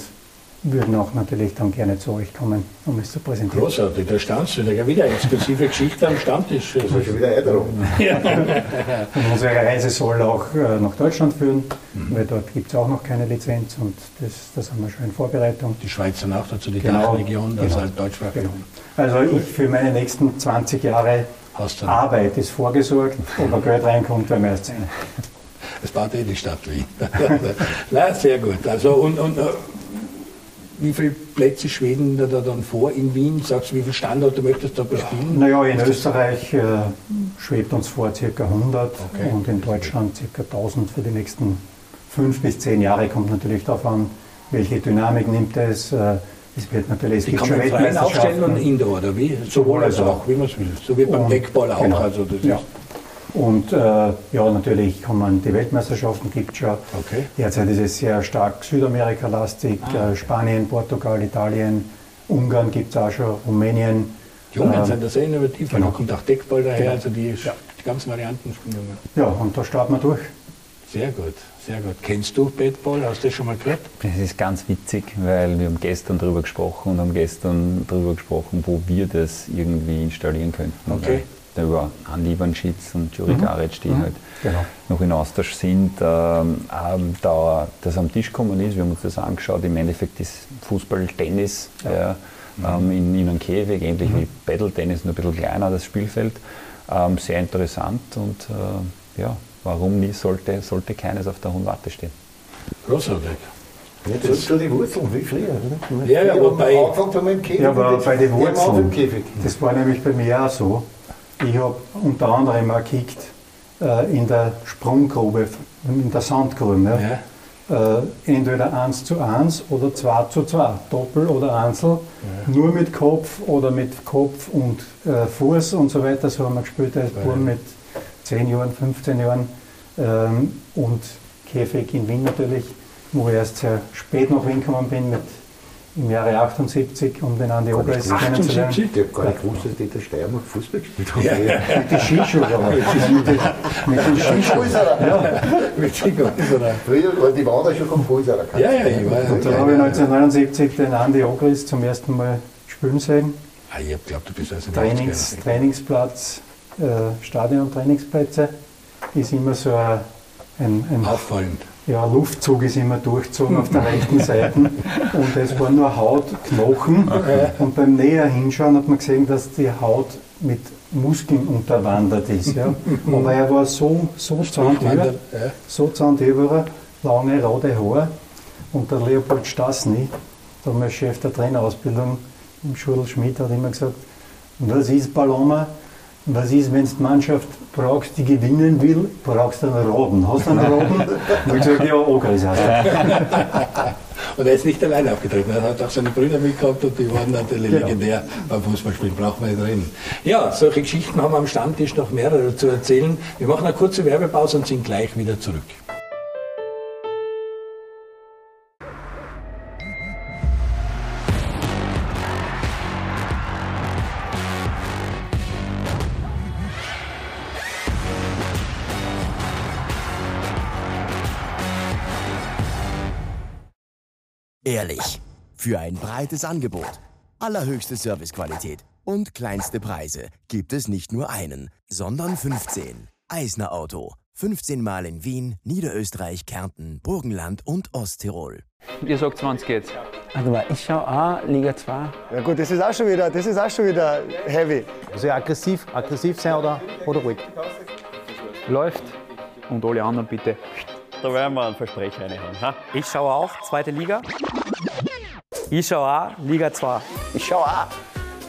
würden auch natürlich dann gerne zu euch kommen, um es zu präsentieren. Großartig, da standst du, ja wieder exklusive Geschichte am Stammtisch. Das ist schon wieder Änderung. ja. Und unsere Reise soll auch äh, nach Deutschland führen, mhm. weil dort gibt es auch noch keine Lizenz und das, das haben wir schon in Vorbereitung. Die Schweiz dann auch dazu, die genau, Dachregion, das genau. halt deutschsprachig. Genau. Also ich für meine nächsten 20 Jahre Arbeit ist vorgesorgt, ob ein Geld reinkommt, werden wir erst sehen. Das baut eh die Stadt Wien. Na, sehr gut. Also und, und äh, wie viele Plätze schweben da dann vor in Wien? Sagst du, wie viele Standorte möchtest du da bespielen? Naja, in Österreich äh, schwebt uns vor ca. 100 okay. und in Deutschland ca. 1000 für die nächsten fünf bis zehn Jahre. Kommt natürlich darauf an, welche Dynamik nimmt es. Äh, es wird natürlich, es die kann man freien aufstellen und Indoor, oder wie? Sowohl als auch, wie man es will. So wie beim Deckball auch. Genau. Also das ja. Und äh, ja, natürlich kommen die Weltmeisterschaften, gibt es schon. Okay. Derzeit ist es sehr stark Südamerika-lastig, ah. äh, Spanien, Portugal, Italien, Ungarn gibt es auch schon, Rumänien. Die Ungarn äh, sind da sehr innovativ, genau. da kommt auch Deckball daher, genau. also die, ja. die ganzen Varianten spielen. Ja, und da starten wir durch. Sehr gut, sehr gut. Kennst du Badball? Hast du das schon mal gehört? Das ist ganz witzig, weil wir haben gestern darüber gesprochen und haben gestern darüber gesprochen, wo wir das irgendwie installieren könnten. Okay über Andi Ivanschitz und Juri mhm. Garic, die mhm. halt genau. noch in Austausch sind, ähm, da das am Tisch gekommen ist. Wir haben uns das angeschaut. Im Endeffekt ist Fußball Tennis ja. ähm, in, in einem Käfig, ähnlich mhm. wie Battle-Tennis, nur ein bisschen kleiner, das Spielfeld. Ähm, sehr interessant und äh, ja, warum nie sollte, sollte keines auf der hohen Warte stehen. Großartig. Jetzt hast du die Wurzeln, wie früher. Oder? Ja, ja, aber bei, angefangen haben im Käfig. Ja, aber bei den Wurzeln, das war nämlich bei mir auch so. Ich habe unter anderem auch gekickt äh, in der Sprunggrube, in der Sandgrube. Ja. Ja. Äh, entweder 1 zu 1 oder 2 zu 2, Doppel oder Einzel, ja. nur mit Kopf oder mit Kopf und äh, Fuß und so weiter. So haben wir gespielt als Buben mit 10 Jahren, 15 Jahren. Ähm, und Käfig in Wien natürlich, wo ich erst sehr spät nach Wien gekommen bin mit im Jahre 78, um den Andi Oberis kennenzulernen. Ich habe gar nicht gewusst, dass die der Steiermark Fußball gespielt haben. Ja. Mit den Skischuhen. mit den Skischuhen. Ja. mit Skischuhen. Früher war die Wader schon vom Fußballer. Ja, ja, ich war Und dann habe ich 1979 den Andi Ogris zum ersten Mal spielen sehen. Ah, ich habe geglaubt, du bist also Trainings, Trainingsplatz, äh, Stadion, Trainingsplätze. Ist immer so ein, ein, ein Auffallend ja, Luftzug ist immer durchzogen auf der rechten Seite. Und es war nur Haut, Knochen und beim näher hinschauen hat man gesehen, dass die Haut mit Muskeln unterwandert ist. Ja. Aber er war so, so zahndüber, so zahndüber, lange rote Haare. Und der Leopold Stassny, der Chef der Trainerausbildung im Schul Schmidt, hat immer gesagt, was ist Paloma? Was ist, wenn du die Mannschaft brauchst, die gewinnen will, brauchst du einen Roden. Hast du einen Roden? Und ich gesagt, ja, hast du. Und er ist nicht alleine aufgetreten, er hat auch seine Brüder mitgehabt und die waren natürlich genau. legendär beim Fußballspielen, brauchen wir nicht reden. Ja, solche Geschichten haben wir am Stammtisch noch mehrere zu erzählen. Wir machen eine kurze Werbepause und sind gleich wieder zurück. Ehrlich. Für ein breites Angebot, allerhöchste Servicequalität und kleinste Preise gibt es nicht nur einen, sondern 15. Eisner Auto. 15 Mal in Wien, Niederösterreich, Kärnten, Burgenland und Osttirol. Ihr sagt, wann es geht. Also ich schaue auch Liga 2. Ja gut, das ist auch schon wieder, das ist auch schon wieder heavy. Also aggressiv, aggressiv sein oder, oder ruhig. Läuft und alle anderen bitte da werden wir ein Versprecher reinhauen. Ha? Ich schaue auch zweite Liga. Ich schaue auch Liga 2. Ich schaue auch.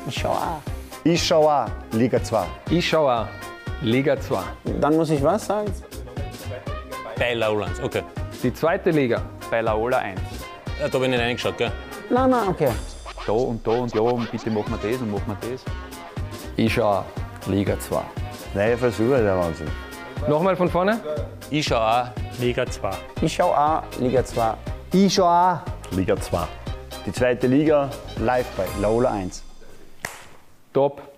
Ich schaue auch. Ich schaue auch Liga 2. Ich schaue auch Liga 2. Dann muss ich was sagen? Bei Lowlands, okay. Die zweite Liga bei Laola 1. Ja, da bin ich nicht reingeschaut, gell? Nein, nein, okay. Da und da und ja, und bitte machen wir das und machen wir das. Ich schaue Liga 2. Neue Versuche, der Wahnsinn. Nochmal von vorne. Ich schaue auch Liga 2. Ich schaue auch Liga 2. Ich schaue auch. Liga 2. Die zweite Liga live bei Laola 1. Top.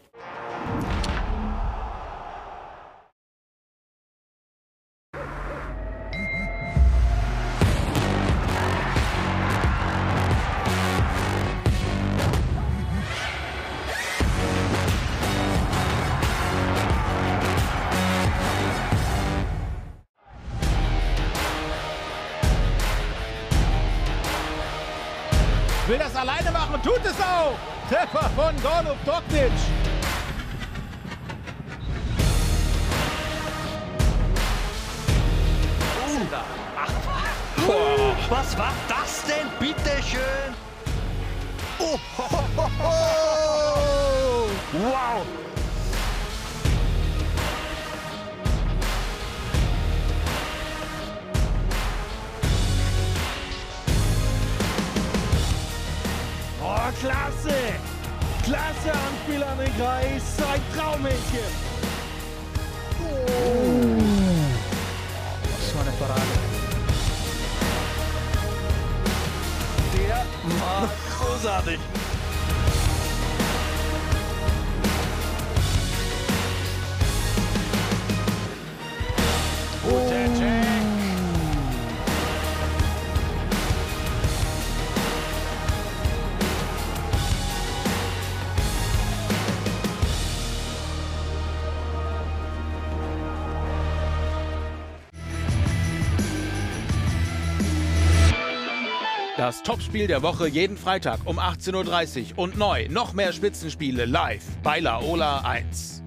Das Topspiel der Woche jeden Freitag um 18.30 Uhr und neu noch mehr Spitzenspiele live bei Laola 1.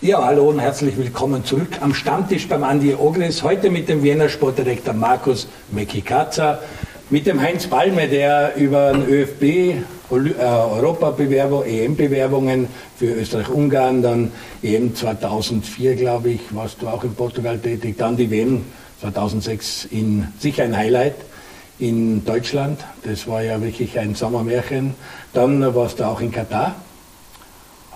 Ja, hallo und herzlich willkommen zurück am Stammtisch beim Andi Ogris. Heute mit dem Wiener Sportdirektor Markus Mekikaza, mit dem Heinz Palme, der über den ÖFB, Europabewerbung, EM-Bewerbungen für Österreich-Ungarn, dann EM 2004, glaube ich, warst du auch in Portugal tätig, dann die WM 2006 in sicher ein Highlight in Deutschland. Das war ja wirklich ein Sommermärchen. Dann warst du auch in Katar.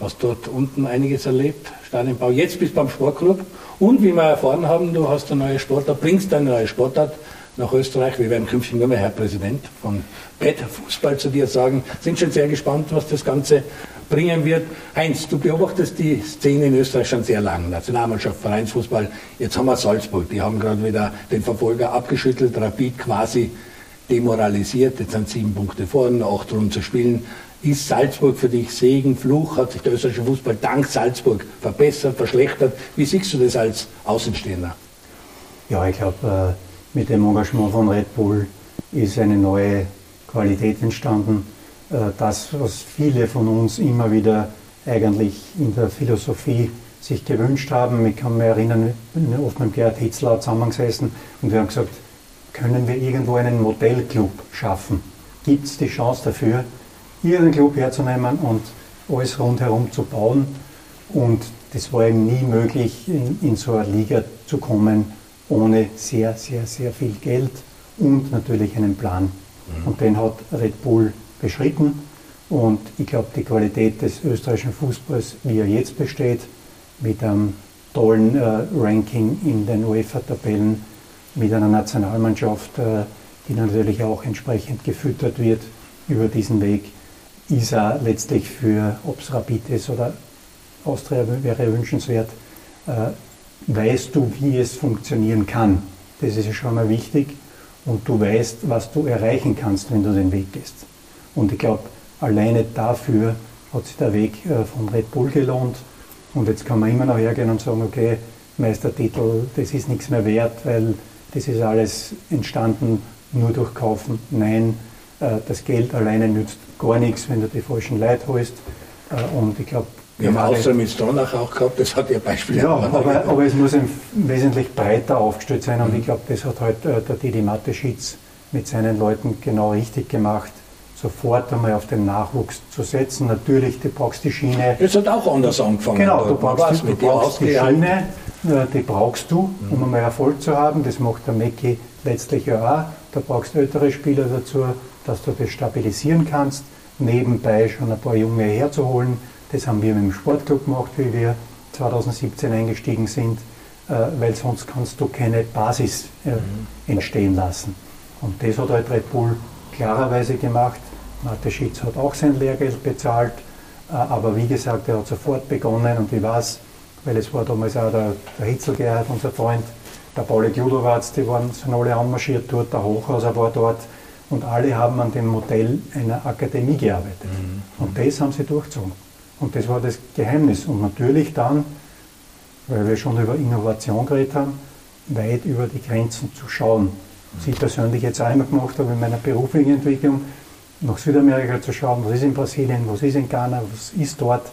Hast dort unten einiges erlebt, Stadionbau. Jetzt bist du beim Sportclub und wie wir erfahren haben, du hast eine neue Sportart, bringst eine neue Sportart nach Österreich. Wir werden künftig nur mehr Herr Präsident von Bad Fußball zu dir sagen. Sind schon sehr gespannt, was das Ganze bringen wird. Heinz, du beobachtest die Szene in Österreich schon sehr lang. Nationalmannschaft, Vereinsfußball. Jetzt haben wir Salzburg. Die haben gerade wieder den Verfolger abgeschüttelt, Rapid quasi demoralisiert. Jetzt sind sieben Punkte vorne, acht Runden zu spielen. Ist Salzburg für dich Segen, Fluch? Hat sich der österreichische Fußball dank Salzburg verbessert, verschlechtert? Wie siehst du das als Außenstehender? Ja, ich glaube, äh, mit dem Engagement von Red Bull ist eine neue Qualität entstanden. Äh, Das, was viele von uns immer wieder eigentlich in der Philosophie sich gewünscht haben. Ich kann mich erinnern, ich bin oft mit Gerhard Hitzler zusammengesessen und wir haben gesagt, können wir irgendwo einen Modellclub schaffen? Gibt es die Chance dafür, irgendeinen Club herzunehmen und alles rundherum zu bauen? Und das war eben nie möglich, in, in so eine Liga zu kommen, ohne sehr, sehr, sehr viel Geld und natürlich einen Plan. Und den hat Red Bull beschritten. Und ich glaube, die Qualität des österreichischen Fußballs, wie er jetzt besteht, mit einem tollen äh, Ranking in den UEFA-Tabellen, mit einer Nationalmannschaft, äh, die natürlich auch entsprechend gefüttert wird über diesen Weg, ist er letztlich für, ob es Rapid ist oder Austria wäre wünschenswert, äh, weißt du, wie es funktionieren kann. Das ist ja schon mal wichtig. Und du weißt, was du erreichen kannst, wenn du den Weg gehst. Und ich glaube, alleine dafür hat sich der Weg äh, von Red Bull gelohnt. Und jetzt kann man immer noch hergehen und sagen, okay, Meistertitel, das ist nichts mehr wert, weil das ist alles entstanden nur durch Kaufen. Nein, äh, das Geld alleine nützt gar nichts, wenn du die falschen Leute holst. Äh, Und ich glaube, Wir haben Austria mit Stronach auch gehabt, das hat ja Beispiele. ja, aber, aber es muss ein wesentlich breiter aufgestellt sein und ich glaube, das hat halt äh, der Didi Mateschitz mit seinen Leuten genau richtig gemacht, sofort einmal auf den Nachwuchs zu setzen. Natürlich, du brauchst die Schiene. Es hat auch anders angefangen. Genau, du brauchst, die, mit du brauchst die. Schiene äh, die brauchst du, um einmal Erfolg zu haben. Das macht der Mecki letztlich ja auch. Da brauchst du ältere Spieler dazu, dass du das stabilisieren kannst. Nebenbei schon ein paar Junge herzuholen. Das haben wir mit dem Sportclub gemacht, wie wir 2017 eingestiegen sind, äh, weil sonst kannst du keine Basis äh, entstehen lassen. Und das hat halt Red Bull klarerweise gemacht. Mateschitz hat auch sein Lehrgeld bezahlt, äh, aber wie gesagt, er hat sofort begonnen und ich weiß, weil es war damals auch der, der Hitzelgerhard, unser Freund, der Pauli Gludowatz, die waren, sind alle anmarschiert dort, der Hochhauser war dort und alle haben an dem Modell einer Akademie gearbeitet. Mhm. Und das haben sie durchgezogen. Und das war das Geheimnis. Und natürlich dann, weil wir schon über Innovation geredet haben, weit über die Grenzen zu schauen. Was ich persönlich jetzt immer gemacht habe in meiner beruflichen Entwicklung, nach Südamerika zu schauen, was ist in Brasilien, was ist in Ghana, was ist dort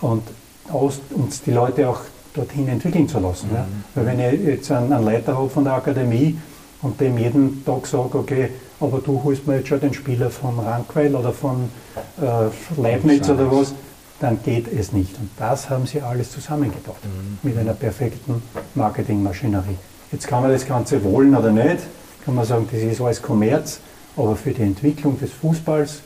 und aus, uns die Leute auch dorthin entwickeln zu lassen. Mhm. Ja. Weil wenn ich jetzt einen, einen Leiter habe von der Akademie und dem jeden Tag sage, okay, aber du holst mir jetzt schon den Spieler von Rankweil oder von äh, Leibniz oder was, dann geht es nicht. Und das haben sie alles zusammengebaut mhm. mit einer perfekten Marketingmaschinerie. Jetzt kann man das Ganze wollen oder nicht, kann man sagen, das ist alles Kommerz, aber für die Entwicklung des Fußballs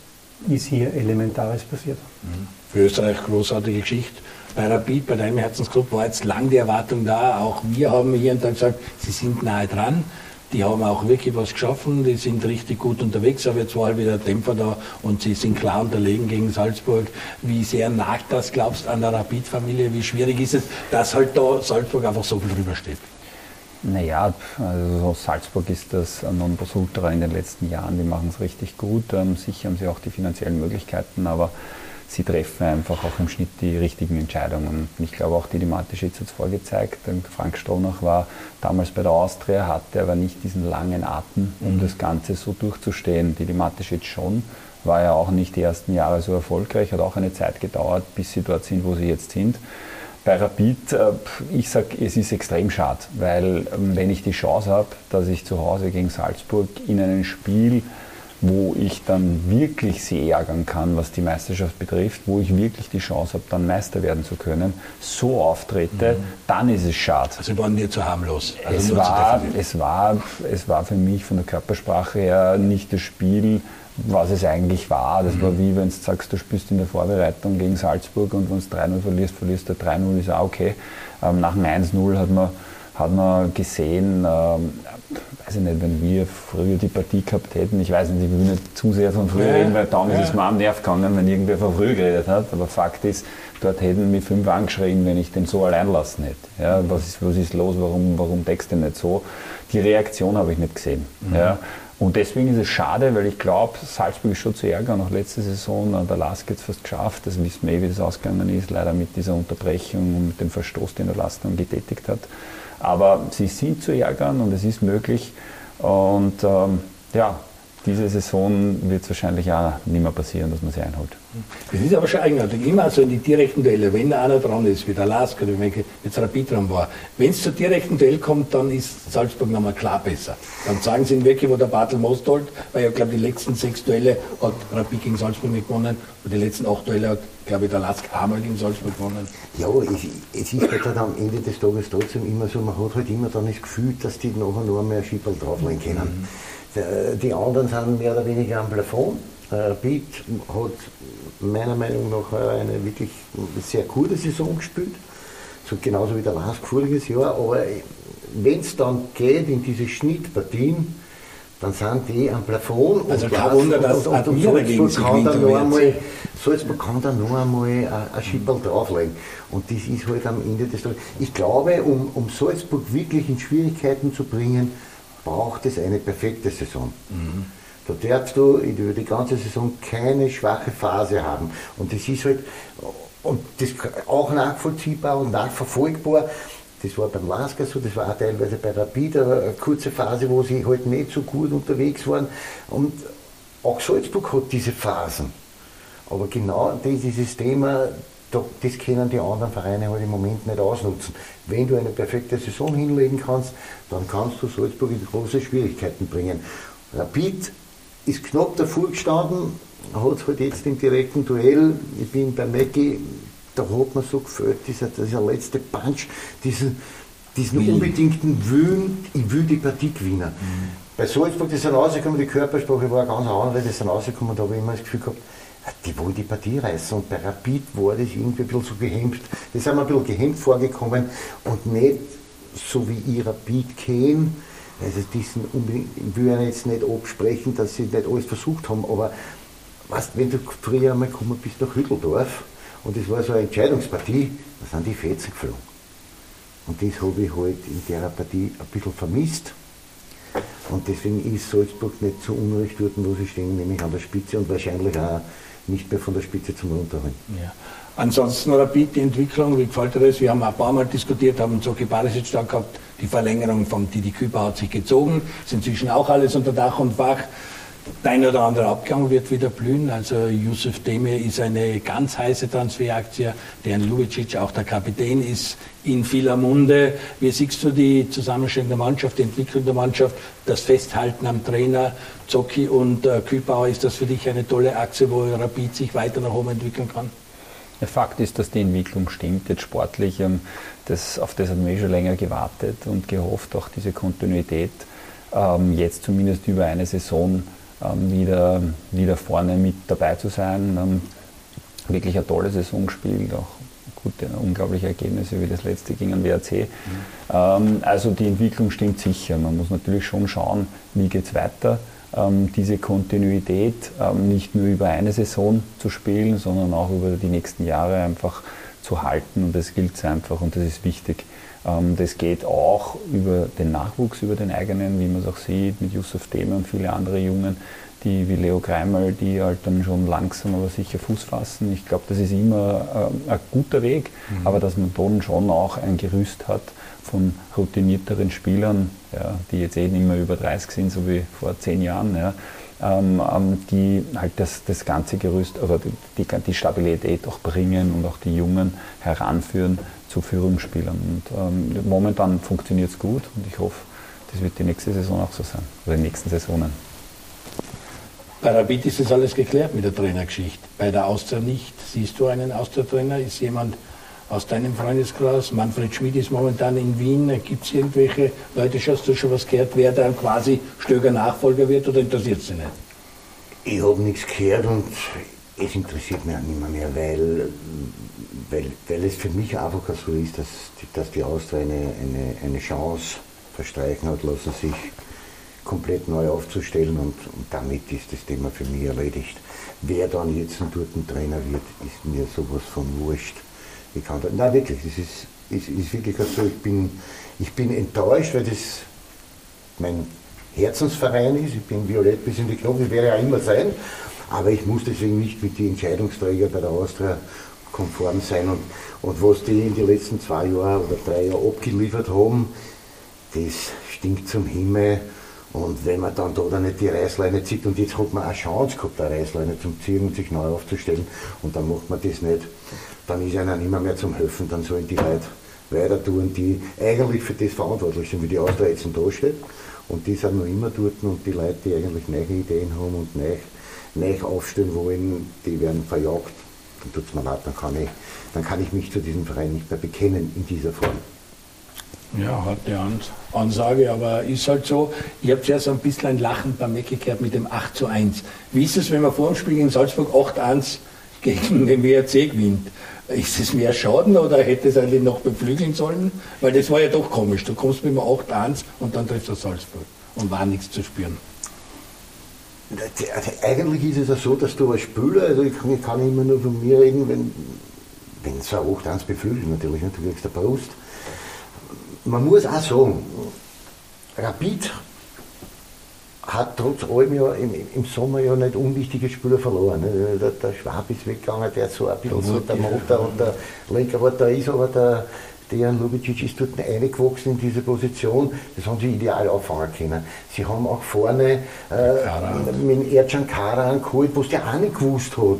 ist hier Elementares passiert. Mhm. Für Österreich großartige Geschichte. Bei Rapid, bei deinem Herzensclub, war jetzt lang die Erwartung da. Auch wir haben hier und da gesagt, sie sind nahe dran. Die haben auch wirklich was geschaffen, die sind richtig gut unterwegs, aber jetzt war halt wieder Dämpfer da und sie sind klar unterlegen gegen Salzburg. Wie sehr nagt das, glaubst du, an der Rapid-Familie? Wie schwierig ist es, dass halt da Salzburg einfach so viel drüber steht? Naja, also Salzburg ist das Non-Plus-Ultra in den letzten Jahren, die machen es richtig gut. Ähm, sicher haben sie auch die finanziellen Möglichkeiten, aber sie treffen einfach auch im Schnitt die richtigen Entscheidungen. Und ich glaube auch die Dimatischitz hat es vorgezeigt. Frank Stronach war damals bei der Austria, hatte aber nicht diesen langen Atem, um mhm. das Ganze so durchzustehen. Die Dimatischitz schon, war ja auch nicht die ersten Jahre so erfolgreich, hat auch eine Zeit gedauert, bis sie dort sind, wo sie jetzt sind. Bei Rapid, äh, ich sage, es ist extrem schade, weil ähm, wenn ich die Chance habe, dass ich zu Hause gegen Salzburg in einem Spiel wo ich dann wirklich sie ärgern kann, was die Meisterschaft betrifft, wo ich wirklich die Chance habe, dann Meister werden zu können, so auftrete, mhm. dann ist es schade. Also waren wir zu harmlos. Also es, war, es, war, es war für mich von der Körpersprache her nicht das Spiel, was es eigentlich war. Das mhm. war wie wenn du sagst, du spielst in der Vorbereitung gegen Salzburg und wenn du 3-0 verlierst, verlierst du 3-0, ist auch okay. Ähm, nach dem 1-0 hat man, hat man gesehen, ähm, weiß ich nicht, wenn wir früher die Partie gehabt hätten, ich weiß nicht, ich will nicht zu sehr von früher ja, reden, weil dann ja. ist es mir am Nerv gegangen, wenn irgendwer von früher geredet hat. Aber Fakt ist, dort hätten mich fünf angeschrien, wenn ich den so allein lassen hätte. Ja, was, ist, was ist los, warum, warum deckst du nicht so? Die Reaktion habe ich nicht gesehen. Mhm. Ja. Und deswegen ist es schade, weil ich glaube, Salzburg ist schon zu ärgern. Auch letzte Saison, der Lask es fast geschafft. Das wissen wir eh, wie das ausgegangen ist, leider mit dieser Unterbrechung und mit dem Verstoß, den der Lask dann getätigt hat. Aber sie sind zu ärgern und es ist möglich. Und ähm, ja, diese Saison wird es wahrscheinlich auch nicht mehr passieren, dass man sie einholt. Das ist aber schon eigenartig. Immer so in die direkten Duelle, wenn da einer dran ist, wie der Lask oder wenn jetzt Rapid dran war, wenn es zur direkten Duell kommt, dann ist Salzburg nochmal klar besser. Dann sagen sie wirklich, wo der Bartel Mostold, weil ja, glaube die letzten sechs Duelle hat Rapid gegen Salzburg nicht gewonnen und die letzten acht Duelle hat, glaube ich, der Lask einmal gegen Salzburg gewonnen. Ja, es, es ist halt am Ende des Tages trotzdem immer so, man hat halt immer dann das Gefühl, dass die nachher noch mehr Schieberl drauflegen können. Mhm. Äh, die anderen sind mehr oder weniger am Plafond. Beat hat meiner Meinung nach eine wirklich sehr gute Saison gespielt, so genauso wie der Lask voriges Jahr. Aber wenn es dann geht in diese Schnittpartien, dann sind die am Plafond. Also kein Wunder, dass und, und, und Salzburg, kann dann noch einmal, Salzburg kann dann noch einmal ein Schipperl drauflegen. Und das ist halt am Ende des Tages. Ich glaube, um, um Salzburg wirklich in Schwierigkeiten zu bringen, braucht es eine perfekte Saison. Mhm. Da darfst du über die ganze Saison keine schwache Phase haben. Und das ist halt, und das auch nachvollziehbar und nachverfolgbar. Das war beim Lasker so, das war auch teilweise bei Rapid eine kurze Phase, wo sie halt nicht so gut unterwegs waren. Und auch Salzburg hat diese Phasen. Aber genau das Thema, das können die anderen Vereine halt im Moment nicht ausnutzen. Wenn du eine perfekte Saison hinlegen kannst, dann kannst du Salzburg in große Schwierigkeiten bringen. Rapid ist knapp davor gestanden, hat halt jetzt im direkten Duell, ich bin bei Mackie, da hat man so gefühlt, dieser, dieser letzte Punch, diesen diesen Willen. unbedingten Willen, ich will die Partie gewinnen. Bei Salzburg, die sind rausgekommen, die Körpersprache war eine ganz andere, die sind rausgekommen, da habe ich immer das Gefühl gehabt, ah, die wollen die Partie reißen. Und bei Rapid war das irgendwie ein bisschen so gehemmt. Die sind mir ein bisschen gehemmt vorgekommen und nicht so wie ich Rapid kenne. Also diesen unbedingt, ich will ja jetzt nicht absprechen, dass sie nicht alles versucht haben, aber weißt, wenn du früher einmal gekommen bist nach Hütteldorf und es war so eine Entscheidungspartie, da sind die Fetzen geflogen. Und das habe ich halt in der Partie ein bisschen vermisst. Und deswegen ist Salzburg nicht so unrecht dort, wo sie stehen, nämlich an der Spitze und wahrscheinlich auch nicht mehr von der Spitze zum Runterholen. Ja. Ansonsten Rapid, die Entwicklung, wie gefällt dir das? Wir haben ein paar Mal diskutiert, haben Zoki Barisic da gehabt, die Verlängerung vom Didi Küper hat sich gezogen, ist inzwischen auch alles unter Dach und Fach. Der ein oder andere Abgang wird wieder blühen. Also Yusuf Demir ist eine ganz heiße Transferaktie. Dejan Lubicic, auch der Kapitän, ist in vieler Munde. Wie siehst du die Zusammenstellung der Mannschaft, die Entwicklung der Mannschaft, das Festhalten am Trainer Zocki und äh, Kübauer? Ist das für dich eine tolle Achse, wo Rapid sich weiter nach oben entwickeln kann? Der Fakt ist, dass die Entwicklung stimmt, jetzt sportlich. ähm, Das, auf das haben wir schon länger gewartet und gehofft, auch diese Kontinuität ähm, jetzt zumindest über eine Saison wieder, wieder vorne mit dabei zu sein. Ähm, Wirklich eine tolle Saison gespielt, auch gute, unglaubliche Ergebnisse wie das letzte gegen den WRC. Ähm, Also die Entwicklung stimmt sicher. Man muss natürlich schon schauen, wie geht es weiter. Ähm, Diese Kontinuität ähm, nicht nur über eine Saison zu spielen, sondern auch über die nächsten Jahre einfach zu halten. Und das gilt es einfach und das ist wichtig. Ähm, Das geht auch über den Nachwuchs, über den eigenen, wie man es auch sieht, mit Yusuf Dehme und viele andere Jungen, die wie Leo Greimel, die halt dann schon langsam aber sicher Fuß fassen. Ich glaube, das ist immer ähm, ein guter Weg, aber dass man dann schon auch ein Gerüst hat von routinierteren Spielern, ja, die jetzt eh nicht mehr über 30 sind, so wie vor zehn Jahren, ja, ähm, ähm, die halt das, das ganze Gerüst oder die, die, die Stabilität auch bringen und auch die Jungen heranführen zu Führungsspielern. Und ähm, momentan funktioniert es gut und ich hoffe, das wird die nächste Saison auch so sein, oder die nächsten Saisonen. Bei Rapid ist das alles geklärt mit der Trainergeschichte. Bei der Austria nicht. Siehst du einen Austria-Trainer? Ist jemand aus deinem Freundeskreis? Manfred Schmid ist momentan in Wien. Gibt es irgendwelche Leute, hast du schon was gehört, wer dann quasi Stöger Nachfolger wird oder interessiert sie nicht? Ich habe nichts gehört und es interessiert mich auch nicht mehr, mehr weil, weil, weil es für mich einfach so ist, dass, die- dass die Austria eine, eine, eine Chance verstreichen hat lassen, sich komplett neu aufzustellen und, und damit ist das Thema für mich erledigt. Wer dann jetzt ein Trainer wird, ist mir sowas von wurscht. Ich kann da, nein, wirklich, das ist, ist, ist wirklich so, ich bin, ich bin enttäuscht, weil das mein Herzensverein ist. Ich bin violett bis in die Knochen, ich werde ja immer sein, aber ich muss deswegen nicht mit den Entscheidungsträgern bei der Austria konform sein. Und, und was die in den letzten zwei Jahren oder drei Jahren abgeliefert haben, das stinkt zum Himmel. Und wenn man dann da dann nicht die Reißleine zieht, und jetzt hat man eine Chance gehabt, eine Reißleine zum Ziehen und sich neu aufzustellen, und dann macht man das nicht, dann ist einer nicht mehr, zum Helfen, dann sollen die Leute weiter tun, die eigentlich für das verantwortlich sind, wie die Austria jetzt da steht. Und die sind noch immer dort und die Leute, die eigentlich neue Ideen haben und neu, neu aufstellen wollen, die werden verjagt. Dann tut es mir leid, dann kann, ich, dann kann ich mich zu diesem Verein nicht mehr bekennen in dieser Form. Ja, harte Ans Ansage, aber ist halt so. Ich habe zuerst ein bisschen ein Lachen beim Mecke gehört mit dem 8 zu 1. Wie ist es, wenn man vor dem Spiel in Salzburg 8-1 gegen den WRC gewinnt? Ist es mehr Schaden oder hätte es eigentlich noch beflügeln sollen? Weil das war ja doch komisch. Du kommst mit dem 8-1 und dann triffst du Salzburg und war nichts zu spüren. Also eigentlich ist es ja so, dass du als Spieler, also ich kann, ich kann immer nur von mir reden, wenn, wenn so ein 8-1 beflügelt natürlich, ne, du kriegst eine Brust. Man muss auch sagen, Rapid hat trotz allem ja im, im Sommer ja nicht unwichtige Spieler verloren. Ne? Der, der Schwab ist weggegangen, der hat so ein bisschen so der Motor und der Lenker war da ist, aber der Dejan Lubicic ist dort eingewachsen in diese Position. Das haben sie ideal auffangen können. Sie haben auch vorne äh, mit Ercan Karan geholt, was der auch nicht gewusst hat,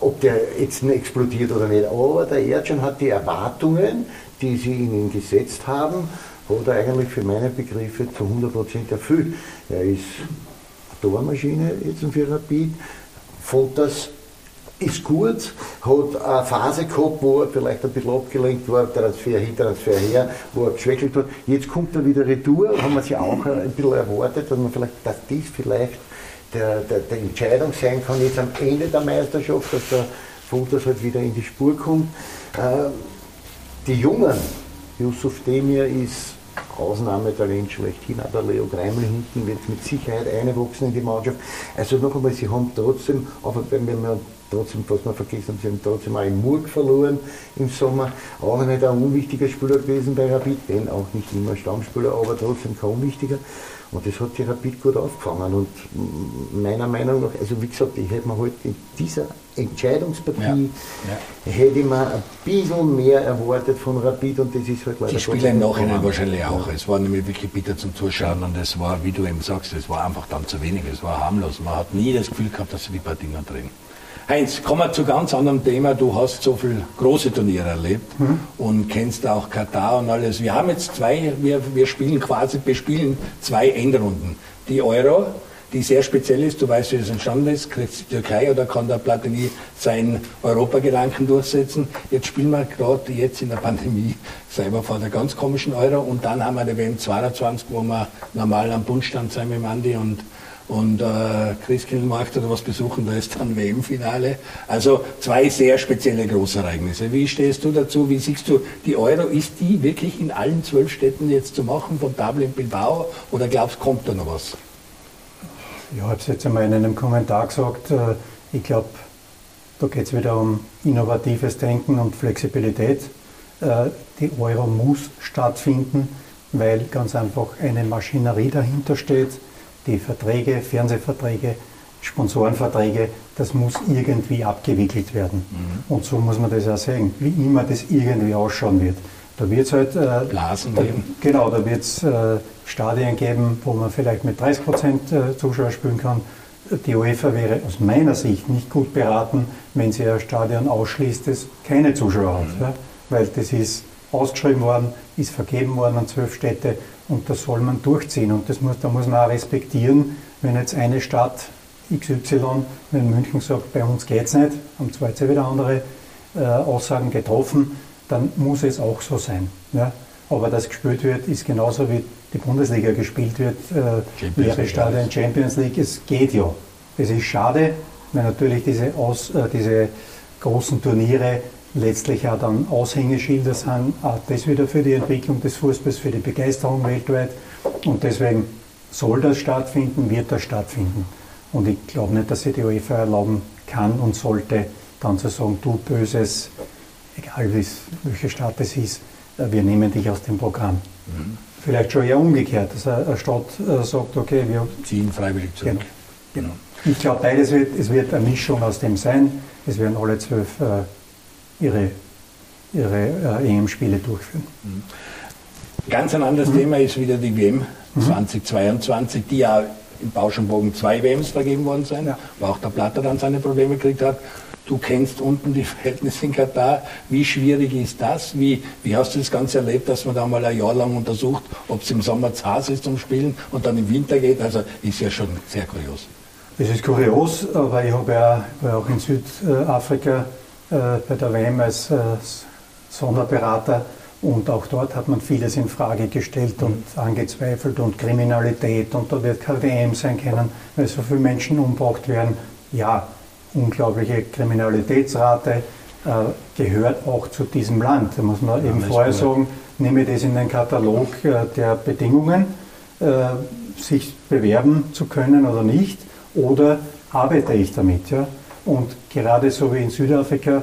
ob der jetzt explodiert oder nicht. Aber der Ercan hat die Erwartungen, die sie in ihn gesetzt haben, hat er eigentlich für meine Begriffe zu 100% erfüllt. Er ist eine Tormaschine jetzt für Rapid, fand das ist gut, hat eine Phase gehabt, wo er vielleicht ein bisschen abgelenkt war, Transfer hin, Transfer her, wo er geschwächelt hat. Jetzt kommt er wieder retour, haben wir sich auch ein bisschen erwartet, dass man vielleicht, dass dies vielleicht der, der, der Entscheidung sein kann, jetzt am Ende der Meisterschaft, dass der Fotos halt wieder in die Spur kommt. Äh, die Jungen, Yusuf Demir ist Ausnahmetalent schlechthin, auch der Leo Greimel hinten wird mit Sicherheit einwachsen in die Mannschaft. Also noch einmal, sie haben trotzdem, aber wenn wir trotzdem, was wir vergessen haben, sie haben trotzdem auch im Murg verloren im Sommer. Auch nicht ein unwichtiger Spieler gewesen bei Rapid, wenn auch nicht immer Stammspieler, aber trotzdem kein unwichtiger. Und das hat die Rapid gut aufgefangen. Und meiner Meinung nach, also wie gesagt, ich hätte mir heute halt in dieser Entscheidungspartie, ja. Ja. hätte ich mir ein bisschen mehr erwartet von Rapid und das ist halt leider Die Spieler im Nachhinein wahrscheinlich auch. Es war nämlich wirklich bitter zum Zuschauen und es war, wie du eben sagst, es war einfach dann zu wenig, es war harmlos. Man hat nie das Gefühl gehabt, dass sie die Partie noch drehen. Heinz, kommen wir zu ganz anderem Thema. Du hast so viele große Turniere erlebt mhm. und kennst auch Katar und alles. Wir haben jetzt zwei, wir, wir spielen quasi, bespielen zwei Endrunden. Die Euro, die sehr speziell ist, du weißt, wie es entstanden ist, kriegt die Türkei oder kann der Platini seinen Europagedanken durchsetzen. Jetzt spielen wir gerade jetzt in der Pandemie selber vor der ganz komischen Euro und dann haben wir die WM 22, wo wir normal am Bundstand sein mit dem Andi und und äh, Christkindlmarkt oder was besuchen, da ist dann WM-Finale. Also zwei sehr spezielle Großereignisse. Wie stehst du dazu? Wie siehst du, die Euro, ist die wirklich in allen zwölf Städten jetzt zu machen, von Dublin Bilbao, oder glaubst du, kommt da noch was? Ich habe es jetzt einmal in einem Kommentar gesagt, äh, ich glaube, da geht es wieder um innovatives Denken und Flexibilität. Äh, die Euro muss stattfinden, weil ganz einfach eine Maschinerie dahinter steht die Verträge, Fernsehverträge, Sponsorenverträge, das muss irgendwie abgewickelt werden. Mhm. Und so muss man das auch sehen, wie immer das irgendwie ausschauen wird. Da wird es halt äh, Blasen geben. Genau, da wird es äh, Stadien geben, wo man vielleicht mit 30 Prozent äh, Zuschauer spielen kann. Die UEFA wäre aus meiner Sicht nicht gut beraten, wenn sie ein Stadion ausschließt, das keine Zuschauer hat. Mhm. Ja? Weil das ist ausgeschrieben worden, ist vergeben worden an zwölf Städte und das soll man durchziehen. Und das muss, da muss man auch respektieren, wenn jetzt eine Stadt XY, wenn München sagt, bei uns geht es nicht, haben zwar jetzt wieder andere äh, Aussagen getroffen, dann muss es auch so sein. Ja? Aber das gespielt wird, ist genauso wie die Bundesliga gespielt wird, äh, leere Stadien, Champions League, es geht ja. Es ist schade, weil natürlich diese, Aus, äh, diese großen Turniere letztlich auch dann Aushängeschilder sind, auch das wieder für die Entwicklung des Fußballs, für die Begeisterung weltweit. Und deswegen soll das stattfinden, wird das stattfinden. Und ich glaube nicht, dass sich die UEFA erlauben kann und sollte, dann zu sagen, du Böses, egal welcher Staat es ist, äh, wir nehmen dich aus dem Programm. Mhm. Vielleicht schon eher umgekehrt, dass eine Stadt äh, sagt, okay, wir ziehen freiwillig zurück. Genau. genau. Ich glaube beides wird, es wird eine Mischung aus dem sein. Es werden alle zwölf äh, ihre, ihre äh, EM-Spiele durchführen. Mhm. Ganz ein anderes mhm. Thema ist wieder die WM 2022, mhm. die ja im Bauschenbogen zwei WMs vergeben worden sind, ja. wo auch der Platter dann seine Probleme gekriegt hat. Du kennst unten die Verhältnisse in Katar. Wie schwierig ist das? Wie, wie hast du das Ganze erlebt, dass man da mal ein Jahr lang untersucht, ob es im Sommer zu Hause ist zum Spielen und dann im Winter geht? Also ist ja schon sehr kurios. Es ist kurios, aber ich habe ja, war auch in Südafrika bei der WM als äh, Sonderberater und auch dort hat man vieles in Frage gestellt und mhm. angezweifelt und Kriminalität und da wird kein WM sein können, weil so viele Menschen umgebracht werden. Ja, unglaubliche Kriminalitätsrate äh, gehört auch zu diesem Land. Da muss man ja, eben vorher sagen, nehme das in den Katalog äh, der Bedingungen, äh, sich bewerben zu können oder nicht, oder arbeite ich damit. Ja? Und gerade so wie in Südafrika,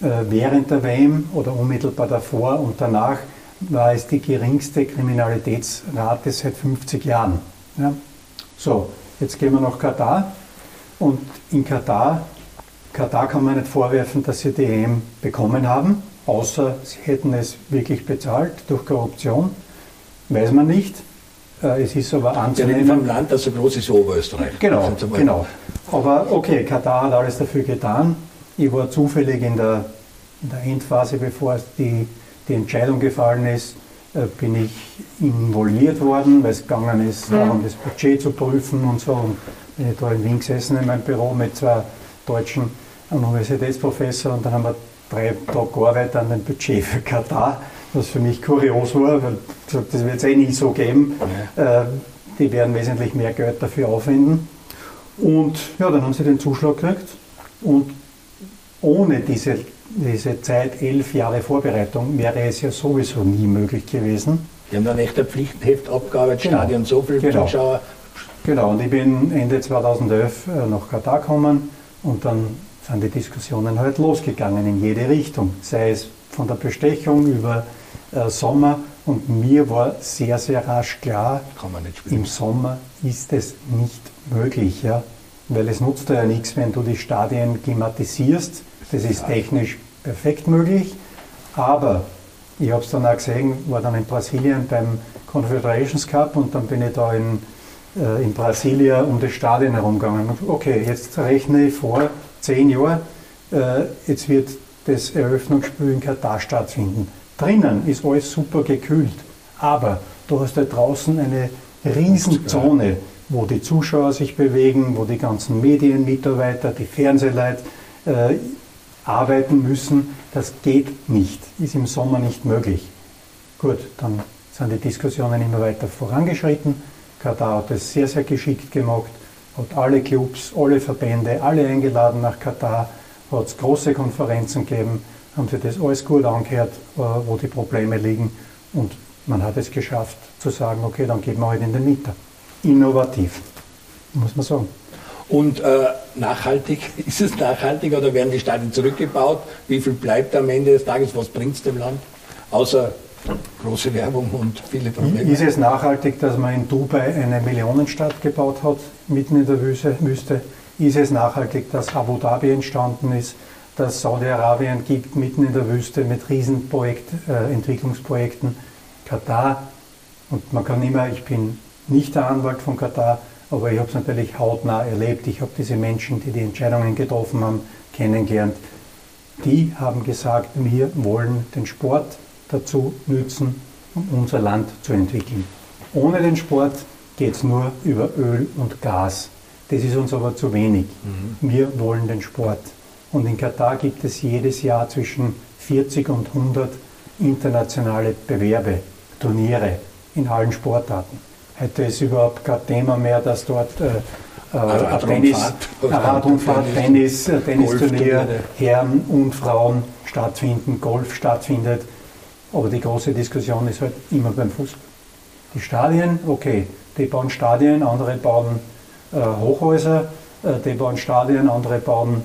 äh, während der WM oder unmittelbar davor und danach war es die geringste Kriminalitätsrate seit 50 Jahren. Ja. So, jetzt gehen wir nach Katar. Und in Katar, Katar kann man nicht vorwerfen, dass sie die EM bekommen haben, außer sie hätten es wirklich bezahlt durch Korruption. Weiß man nicht. Äh, es ist aber anzunehmen. Ja, vom Land, das so groß ist Oberösterreich. Genau, genau. Aber okay, Katar hat alles dafür getan. Ich war zufällig in der, in der Endphase, bevor die, die Entscheidung gefallen ist, äh, bin ich involviert worden, weil es gegangen ist, mhm. um das Budget zu prüfen und so. Und bin ich da in Wien gesessen in meinem Büro mit zwei deutschen ein Universitätsprofessor und dann haben wir drei Tage gearbeitet an dem Budget für Katar, was für mich kurios war, weil das wird es eh nie so geben. Äh, die werden wesentlich mehr Geld dafür aufwenden. Und ja, dann haben sie den Zuschlag gekriegt und ohne diese, diese Zeit, elf Jahre Vorbereitung, wäre es ja sowieso nie möglich gewesen. Die haben dann echt ein Pflichtenheft abgearbeitet, Genau. Stadion so viel Genau. Zuschauer. Genau, und ich bin Ende 2011 äh, nach Katar gekommen und dann sind die Diskussionen halt losgegangen in jede Richtung, sei es von der Bestechung über Sommer. Und mir war sehr, sehr rasch klar, im Sommer ist es nicht möglich, ja, weil es nutzt ja nichts, wenn du die Stadien klimatisierst, das ist technisch perfekt möglich, aber ich habe es dann auch gesehen, war dann in Brasilien beim Confederations Cup und dann bin ich da in, äh, in Brasilia um das Stadion herumgegangen. Und okay, jetzt rechne ich vor, zehn Jahre, äh, jetzt wird das Eröffnungsspiel in Katar stattfinden. Drinnen ist alles super gekühlt, aber du hast da draußen eine Riesenzone, wo die Zuschauer sich bewegen, wo die ganzen Medienmitarbeiter, die Fernsehleute äh, arbeiten müssen. Das geht nicht, ist im Sommer nicht möglich. Gut, dann sind die Diskussionen immer weiter vorangeschritten. Katar hat es sehr, sehr geschickt gemacht, hat alle Clubs, alle Verbände, alle eingeladen nach Katar, hat es große Konferenzen gegeben, haben sich das alles gut angehört, wo die Probleme liegen und man hat es geschafft zu sagen, okay, dann geben wir halt in den Mieter. Innovativ, muss man sagen. Und äh, nachhaltig, ist es nachhaltig oder werden die Stadien zurückgebaut? Wie viel bleibt am Ende des Tages? Was bringt es dem Land? Außer große Werbung und viele Probleme. Ist es nachhaltig, dass man in Dubai eine Millionenstadt gebaut hat, mitten in der? Wüste? Ist es nachhaltig, dass Abu Dhabi entstanden ist, dass Saudi-Arabien gibt, mitten in der Wüste mit Riesenprojekt, äh, Entwicklungsprojekten? Katar, und man kann immer, ich bin nicht der Anwalt von Katar, aber ich habe es natürlich hautnah erlebt. Ich habe diese Menschen, die die Entscheidungen getroffen haben, kennengelernt. Die haben gesagt, wir wollen den Sport dazu nützen, um unser Land zu entwickeln. Ohne den Sport geht es nur über Öl und Gas. Das ist uns aber zu wenig. Wir wollen den Sport. Und in Katar gibt es jedes Jahr zwischen 40 und 100 internationale Bewerbe, Turniere in allen Sportarten. Heute ist überhaupt kein Thema mehr, dass dort äh, äh, ein Tennis, eine Radrundfahrt, Tennis, äh, Tennisturnier. Herren und Frauen stattfinden, Golf stattfindet. Aber die große Diskussion ist halt immer beim Fußball. Die Stadien, okay, die bauen Stadien, andere bauen äh, Hochhäuser, die bauen Stadien, andere bauen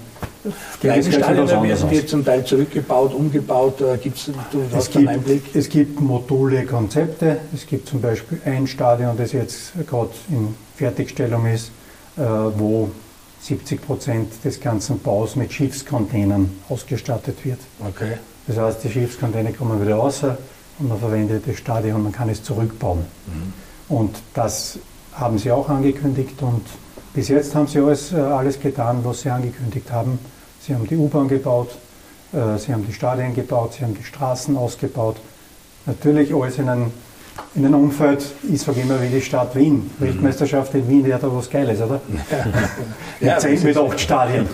Gewiss gleich Stadien werden die zum Teil zurückgebaut, umgebaut? Äh, Gibt's, du Es hast einen gibt, Einblick? es gibt module Konzepte. Es gibt zum Beispiel ein Stadion, das jetzt gerade in Fertigstellung ist, äh, wo 70 Prozent des ganzen Baus mit Schiffscontainern ausgestattet wird. Okay. Das heißt, die Schiffscontainer kommen wieder raus und man verwendet das Stadion, man kann es zurückbauen. Und das haben sie auch angekündigt und bis jetzt haben sie alles, äh, alles getan, was sie angekündigt haben. Sie haben die U-Bahn gebaut, äh, sie haben die Stadien gebaut, sie haben die Straßen ausgebaut. Natürlich alles in einem, in einem Umfeld, ich sage immer wie die Stadt Wien. Weltmeisterschaft in Wien wäre da was Geiles, oder? Ja, mit das mit acht Stadien.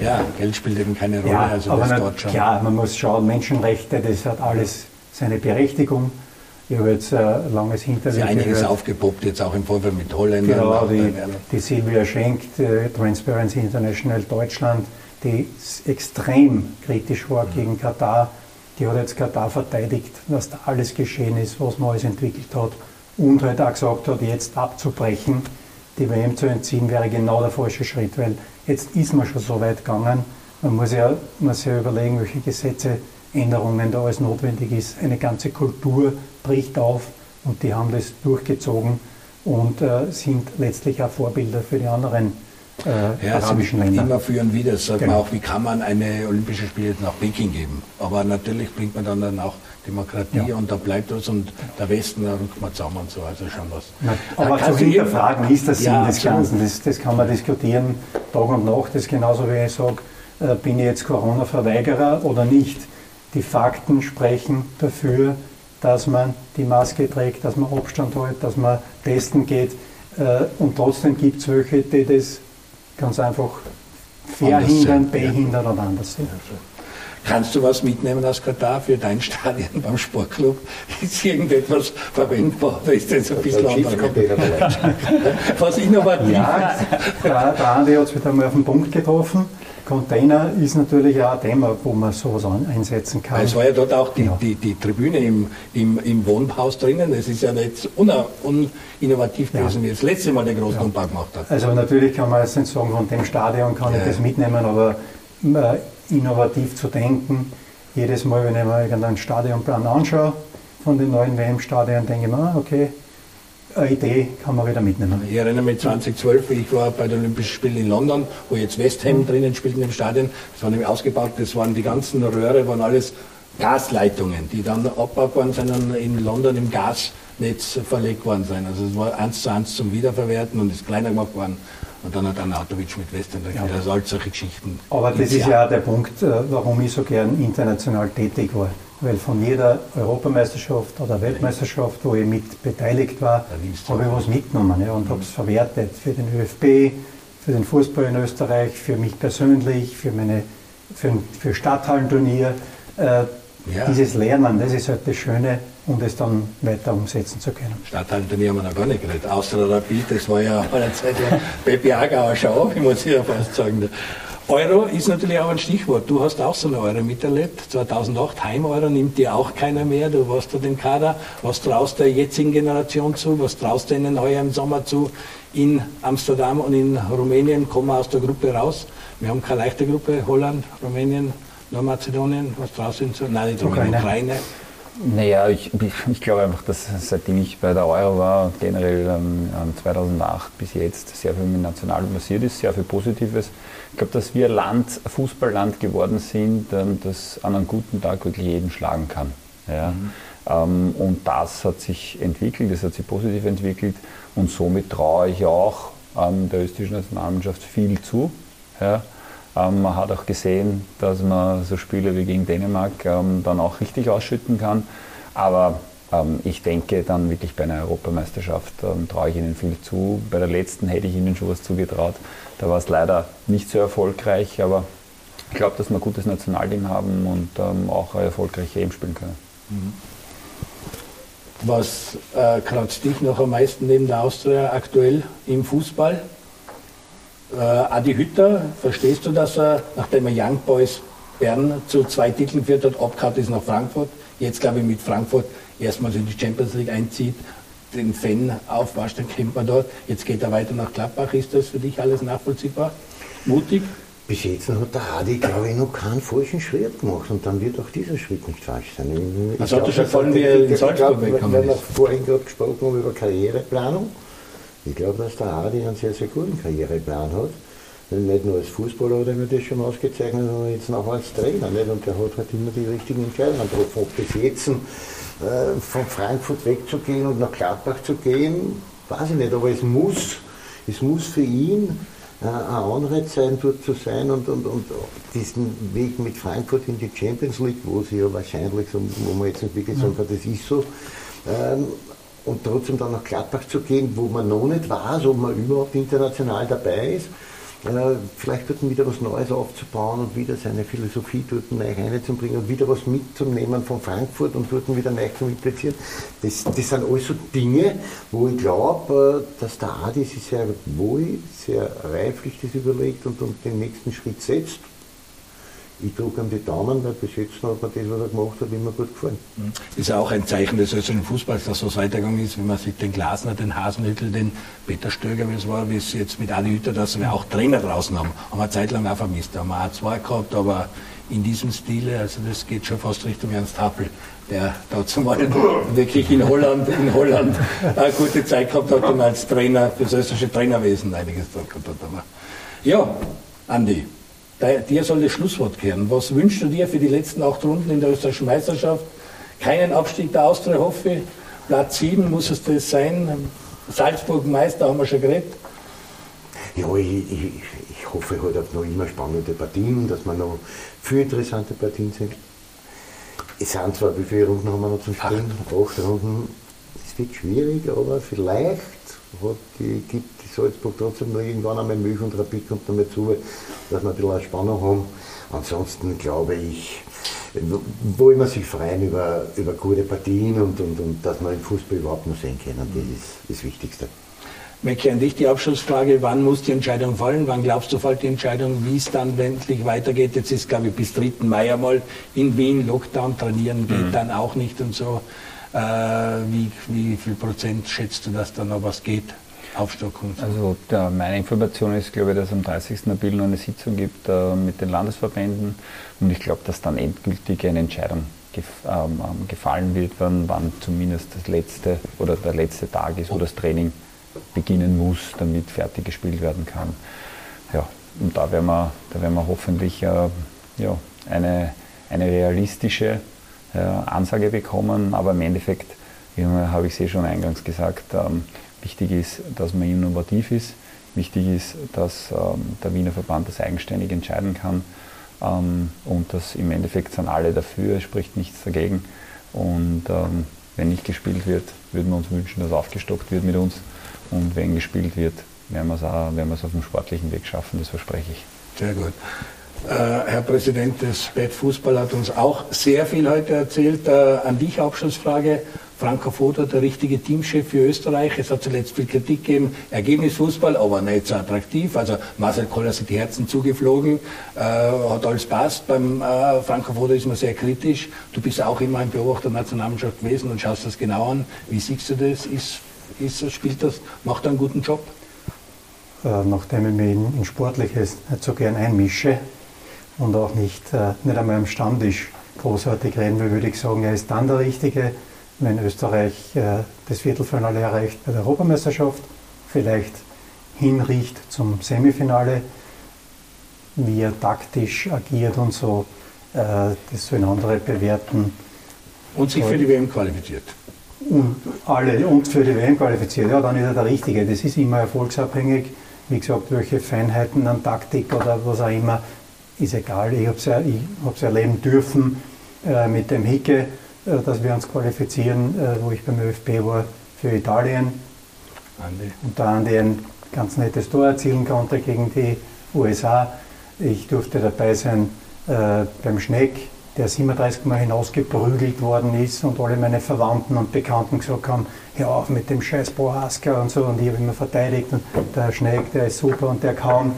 Ja, ja, Geld spielt eben keine Rolle. Ja, also aber das na, klar, man muss schauen, Menschenrechte, das hat alles seine Berechtigung. Ich habe jetzt ein langes ist ja einiges gehört. aufgepoppt, jetzt auch im Vorfeld mit Holländern. Genau, die, die Silvia Schenk, äh, Transparency International Deutschland, die extrem kritisch war gegen Katar. Die hat jetzt Katar verteidigt, dass da alles geschehen ist, was man alles entwickelt hat. Und halt auch gesagt hat, jetzt abzubrechen, die WM zu entziehen, wäre genau der falsche Schritt, weil jetzt ist man schon so weit gegangen. Man muss ja, man sich ja überlegen, welche Gesetzeänderungen da alles notwendig ist. Eine ganze Kultur bricht auf und die haben das durchgezogen und äh, sind letztlich auch Vorbilder für die anderen äh, Ja, arabischen Länder. immer führen wieder. Das sagt man Genau. auch, wie kann man eine Olympische Spiele nach Peking geben? Aber natürlich bringt man dann, dann auch Demokratie Ja. und da bleibt was und der Westen, da rückt man zusammen und so. Also schon was. Na, Aber zu hinterfragen ist der Sinn Ja, des. Ganzen. Das, das kann man diskutieren Tag und Nacht. Das ist genauso wie ich sage, äh, bin ich jetzt Corona-Verweigerer oder nicht. Die Fakten sprechen dafür, dass man die Maske trägt, dass man Abstand hält, dass man testen geht. Äh, Und trotzdem gibt es welche, die das ganz einfach verhindern, behindern oder anders sehen. Kannst du was mitnehmen aus Katar für dein Stadion beim Sportclub? Ist irgendetwas verwendbar oder ist das ein bisschen anders? Was innovativ Ja, der, der Andi hat es wieder mal auf den Punkt getroffen. Container ist natürlich auch ein Thema, wo man sowas einsetzen kann. Es war ja dort auch die, die, die Tribüne im, im, im Wohnhaus drinnen. Es ist ja nicht uninnovativ gewesen, wie das letzte Mal der Großumbau gemacht hat. Also natürlich kann man jetzt nicht sagen, von dem Stadion kann ich Ja. das mitnehmen, aber äh, innovativ zu denken, jedes Mal, wenn ich mir irgendeinen Stadionplan anschaue von den neuen WM-Stadien, denke ich mir, ah, okay, Idee kann man wieder mitnehmen. Ich erinnere mich 2012, wie ich war bei den Olympischen Spielen in London, wo jetzt West Ham drinnen spielt in dem Stadion. Das war nämlich ausgebaut, das waren die ganzen Röhre, waren alles Gasleitungen, die dann abgebaut worden sind und in London im Gasnetz verlegt worden sind. Also es war eins zu eins zum Wiederverwerten und ist kleiner gemacht worden. Und dann hat Arnautovic mit West Ham, ja. also all solche Geschichten. Aber das ist ja auch der Punkt, äh, warum ich so gern international tätig war. Weil von jeder Europameisterschaft oder Weltmeisterschaft, wo ich mit beteiligt war, habe ich was mitgenommen ja, und habe es verwertet für den ÖFB, für den Fußball in Österreich, für mich persönlich, für, meine, für, für Stadthallenturnier. Äh, Ja. Dieses Lernen, das ist halt das Schöne, um das dann weiter umsetzen zu können. Stadthalterturnier haben wir noch gar nicht geredet. Außer Rapid, das war ja eine Zeit lang Peppi Agauer Schau, ich muss ja fast sagen. Euro ist natürlich auch ein Stichwort. Du hast auch so eine Euro miterlebt. 2008 Heim-Euro nimmt dir auch keiner mehr. Du warst da den Kader. Was traust der jetzigen Generation zu? Was traust du ihnen heuer im Sommer zu? In Amsterdam und in Rumänien kommen wir aus der Gruppe raus. Wir haben keine leichte Gruppe. Holland, Rumänien, Nordmazedonien. Was traust du ihnen zu? Nein, nicht Rumänien, Ukraine. Naja, ich, ich glaube einfach, dass seitdem ich bei der Euro war, generell ähm, 2008 bis jetzt sehr viel mit National passiert ist, sehr viel Positives. Ich glaube, dass wir Land, Fußballland geworden sind, ähm, das an einem guten Tag wirklich jeden schlagen kann. Ja? Mhm. Ähm, und das hat sich entwickelt, das hat sich positiv entwickelt und somit traue ich auch ähm, der österreichischen Nationalmannschaft viel zu. Ja? Ähm, man hat auch gesehen, dass man so Spiele wie gegen Dänemark dann auch richtig ausschütten kann. Aber ich denke dann wirklich bei einer Europameisterschaft ähm, traue ich ihnen viel zu. Bei der letzten hätte ich ihnen schon was zugetraut. Da war es leider nicht so erfolgreich, aber ich glaube, dass wir ein gutes Nationalteam haben und ähm, auch eine erfolgreiche EM spielen können. Mhm. Was äh, kratzt dich noch am meisten neben der Austria aktuell im Fußball? Äh, Adi Hütter, verstehst du, dass er, nachdem er Young Boys Bern zu zwei Titeln geführt hat, abgehauen ist nach Frankfurt, jetzt glaube ich mit Frankfurt erstmals in die Champions League einzieht, den Fan aufwascht, den kennt man dort, jetzt geht er weiter nach Gladbach, ist das für dich alles nachvollziehbar? Mutig? Bis jetzt hat der Adi, glaube ich, noch keinen falschen Schritt gemacht und dann wird auch dieser Schritt nicht falsch sein. Ich, also hat er schon gefallen, wie er in Salzburg weggekommen ist. Wir haben vorhin gerade gesprochen über Karriereplanung. Ich glaube, dass der Adi einen sehr, sehr guten Karriereplan hat. Nicht nur als Fußballer hat er mir das schon ausgezeichnet, sondern jetzt auch als Trainer. Nicht? Und der hat halt immer die richtigen Entscheidungen getroffen. Ob bis jetzt äh, von Frankfurt wegzugehen und nach Gladbach zu gehen, weiß ich nicht. Aber es muss, es muss für ihn äh, ein Anreiz sein, dort zu sein und, und, und diesen Weg mit Frankfurt in die Champions League, wo sie ja wahrscheinlich, wo man jetzt nicht wirklich sagen kann, das ist so, ähm, und trotzdem dann nach Gladbach zu gehen, wo man noch nicht weiß, ob man überhaupt international dabei ist. Äh, vielleicht dort wieder was Neues aufzubauen und wieder seine Philosophie dort neu reinzubringen und wieder was mitzunehmen von Frankfurt und dort wieder neu zu implizieren. Das, das sind alles so Dinge, wo ich glaube, dass der Adi sich sehr wohl, sehr reiflich das überlegt und, und den nächsten Schritt setzt. Ich drücke ihm die Daumen, weil bis jetzt hat mir das, was er gemacht hat, immer gut gefallen. Ist ja auch ein Zeichen des österreichischen Fußballs, dass so weitergegangen ist, wenn man sich den Glasner, den Hasenhüttel, den Peter Stöger, wie es war, wie es jetzt mit Adi Hütter, dass wir auch Trainer draußen haben. Haben wir Zeit lang auch vermisst. Haben wir auch zwei gehabt, aber in diesem Stile, also das geht schon fast Richtung Ernst Happel, der da zumal wirklich in Holland, in Holland eine gute Zeit gehabt hat und als Trainer für das österreichische Trainerwesen einiges gehabt hat. Aber ja, Andi, dir soll das Schlusswort kehren. Was wünschst du dir für die letzten acht Runden in der österreichischen Meisterschaft? Keinen Abstieg der Austria, hoffe ich. Platz 7 muss es das sein. Salzburg Meister haben wir schon geredet. Ja, ich, ich, ich hoffe halt auf noch immer spannende Partien, dass wir noch viele interessante Partien sind. Es sind zwar, wie viele Runden haben wir noch zum Spielen? Acht, Acht Runden. Es wird schwierig, aber vielleicht hat, die gibt Salzburg trotzdem noch irgendwann einmal Milch und Rapid kommt noch mal zu, dass wir ein bisschen eine Spannung haben. Ansonsten glaube ich, wollen wir sich freuen über, über gute Partien und, und, und dass wir im Fußball überhaupt noch sehen können. Das ist das Wichtigste. Mecke, an dich die Abschlussfrage, wann muss die Entscheidung fallen? Wann glaubst du, fällt die Entscheidung, wie es dann endlich weitergeht? Jetzt ist, glaube ich, bis 3. Mai einmal in Wien Lockdown, trainieren geht mhm. dann auch nicht und so. Äh, wie, wie viel Prozent schätzt du, dass da noch was geht? Aufstockung? Also der, meine Information ist, glaube ich, dass es am 30. April noch eine Sitzung gibt äh, mit den Landesverbänden und ich glaube, dass dann endgültig eine Entscheidung gef ähm, ähm, gefallen wird, wann, wann zumindest das letzte oder der letzte Tag ist, wo das Training beginnen muss, damit fertig gespielt werden kann. Ja, und da werden wir, da werden wir hoffentlich äh, ja, eine, eine realistische äh, Ansage bekommen, aber im Endeffekt, habe ich es eh schon eingangs gesagt, ähm, wichtig ist, dass man innovativ ist. Wichtig ist, dass ähm, der Wiener Verband das eigenständig entscheiden kann. Ähm, und dass im Endeffekt sind alle dafür, es spricht nichts dagegen. Und ähm, wenn nicht gespielt wird, würden wir uns wünschen, dass aufgestockt wird mit uns. Und wenn gespielt wird, werden wir es auf dem sportlichen Weg schaffen, das verspreche ich. Sehr gut. Äh, Herr Präsident des Bad Fußball hat uns auch sehr viel heute erzählt. Äh, an dich Abschlussfrage. Franco Foda, der richtige Teamchef für Österreich. Es hat zuletzt viel Kritik gegeben. Ergebnisfußball, aber nicht so attraktiv. Also Marcel Koller sind die Herzen zugeflogen. Äh, hat alles passt. Beim äh, Franco Foda ist man sehr kritisch. Du bist auch immer ein Beobachter der Nationalmannschaft gewesen und schaust das genau an. Wie siehst du das? Ist ist, spielt das, macht er einen guten Job? Äh, nachdem ich mich in, in, Sportliches nicht so gern einmische und auch nicht, äh, nicht einmal am Stammtisch großartig reden will, würde ich sagen, er ist dann der Richtige, wenn Österreich äh, das Viertelfinale erreicht bei der Europameisterschaft, vielleicht hinriecht zum Semifinale, wie er taktisch agiert und so, äh, das sollen andere bewerten. Und sich für die WM qualifiziert und alle und für die WM qualifiziert, ja, dann ist er der Richtige. Das ist immer erfolgsabhängig. Wie gesagt, welche Feinheiten an Taktik oder was auch immer, ist egal. Ich habe es ja, erleben dürfen äh, mit dem Hicke, dass wir uns qualifizieren, äh, wo ich beim ÖFB war, für Italien. Andi. Und da Andi ein ganz nettes Tor erzielen konnte gegen die USA. Ich durfte dabei sein äh, beim Schneck der 37 Mal hinausgeprügelt worden ist und alle meine Verwandten und Bekannten gesagt haben, hör auf mit dem scheiß Boaska und so und ich habe immer verteidigt und der Schneck, der ist super und der kann.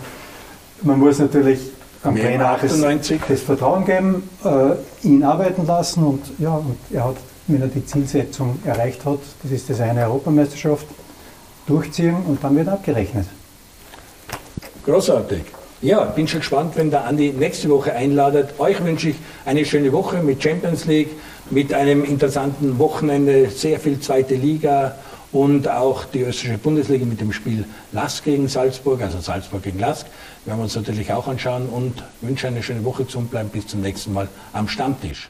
Man muss natürlich am Trainer das, das, Vertrauen geben, äh, ihn arbeiten lassen und ja, und er hat, wenn er die Zielsetzung erreicht hat, das ist das eine Europameisterschaft, durchziehen und dann wird abgerechnet. Großartig. Ja, bin schon gespannt, wenn der Andi nächste Woche einladet. Euch wünsche ich eine schöne Woche mit Champions League, mit einem interessanten Wochenende, sehr viel zweite Liga und auch die österreichische Bundesliga mit dem Spiel Lask gegen Salzburg, also Salzburg gegen Lask. Werden wir uns natürlich auch anschauen und wünsche eine schöne Woche zum Bleiben bis zum nächsten Mal am Stammtisch.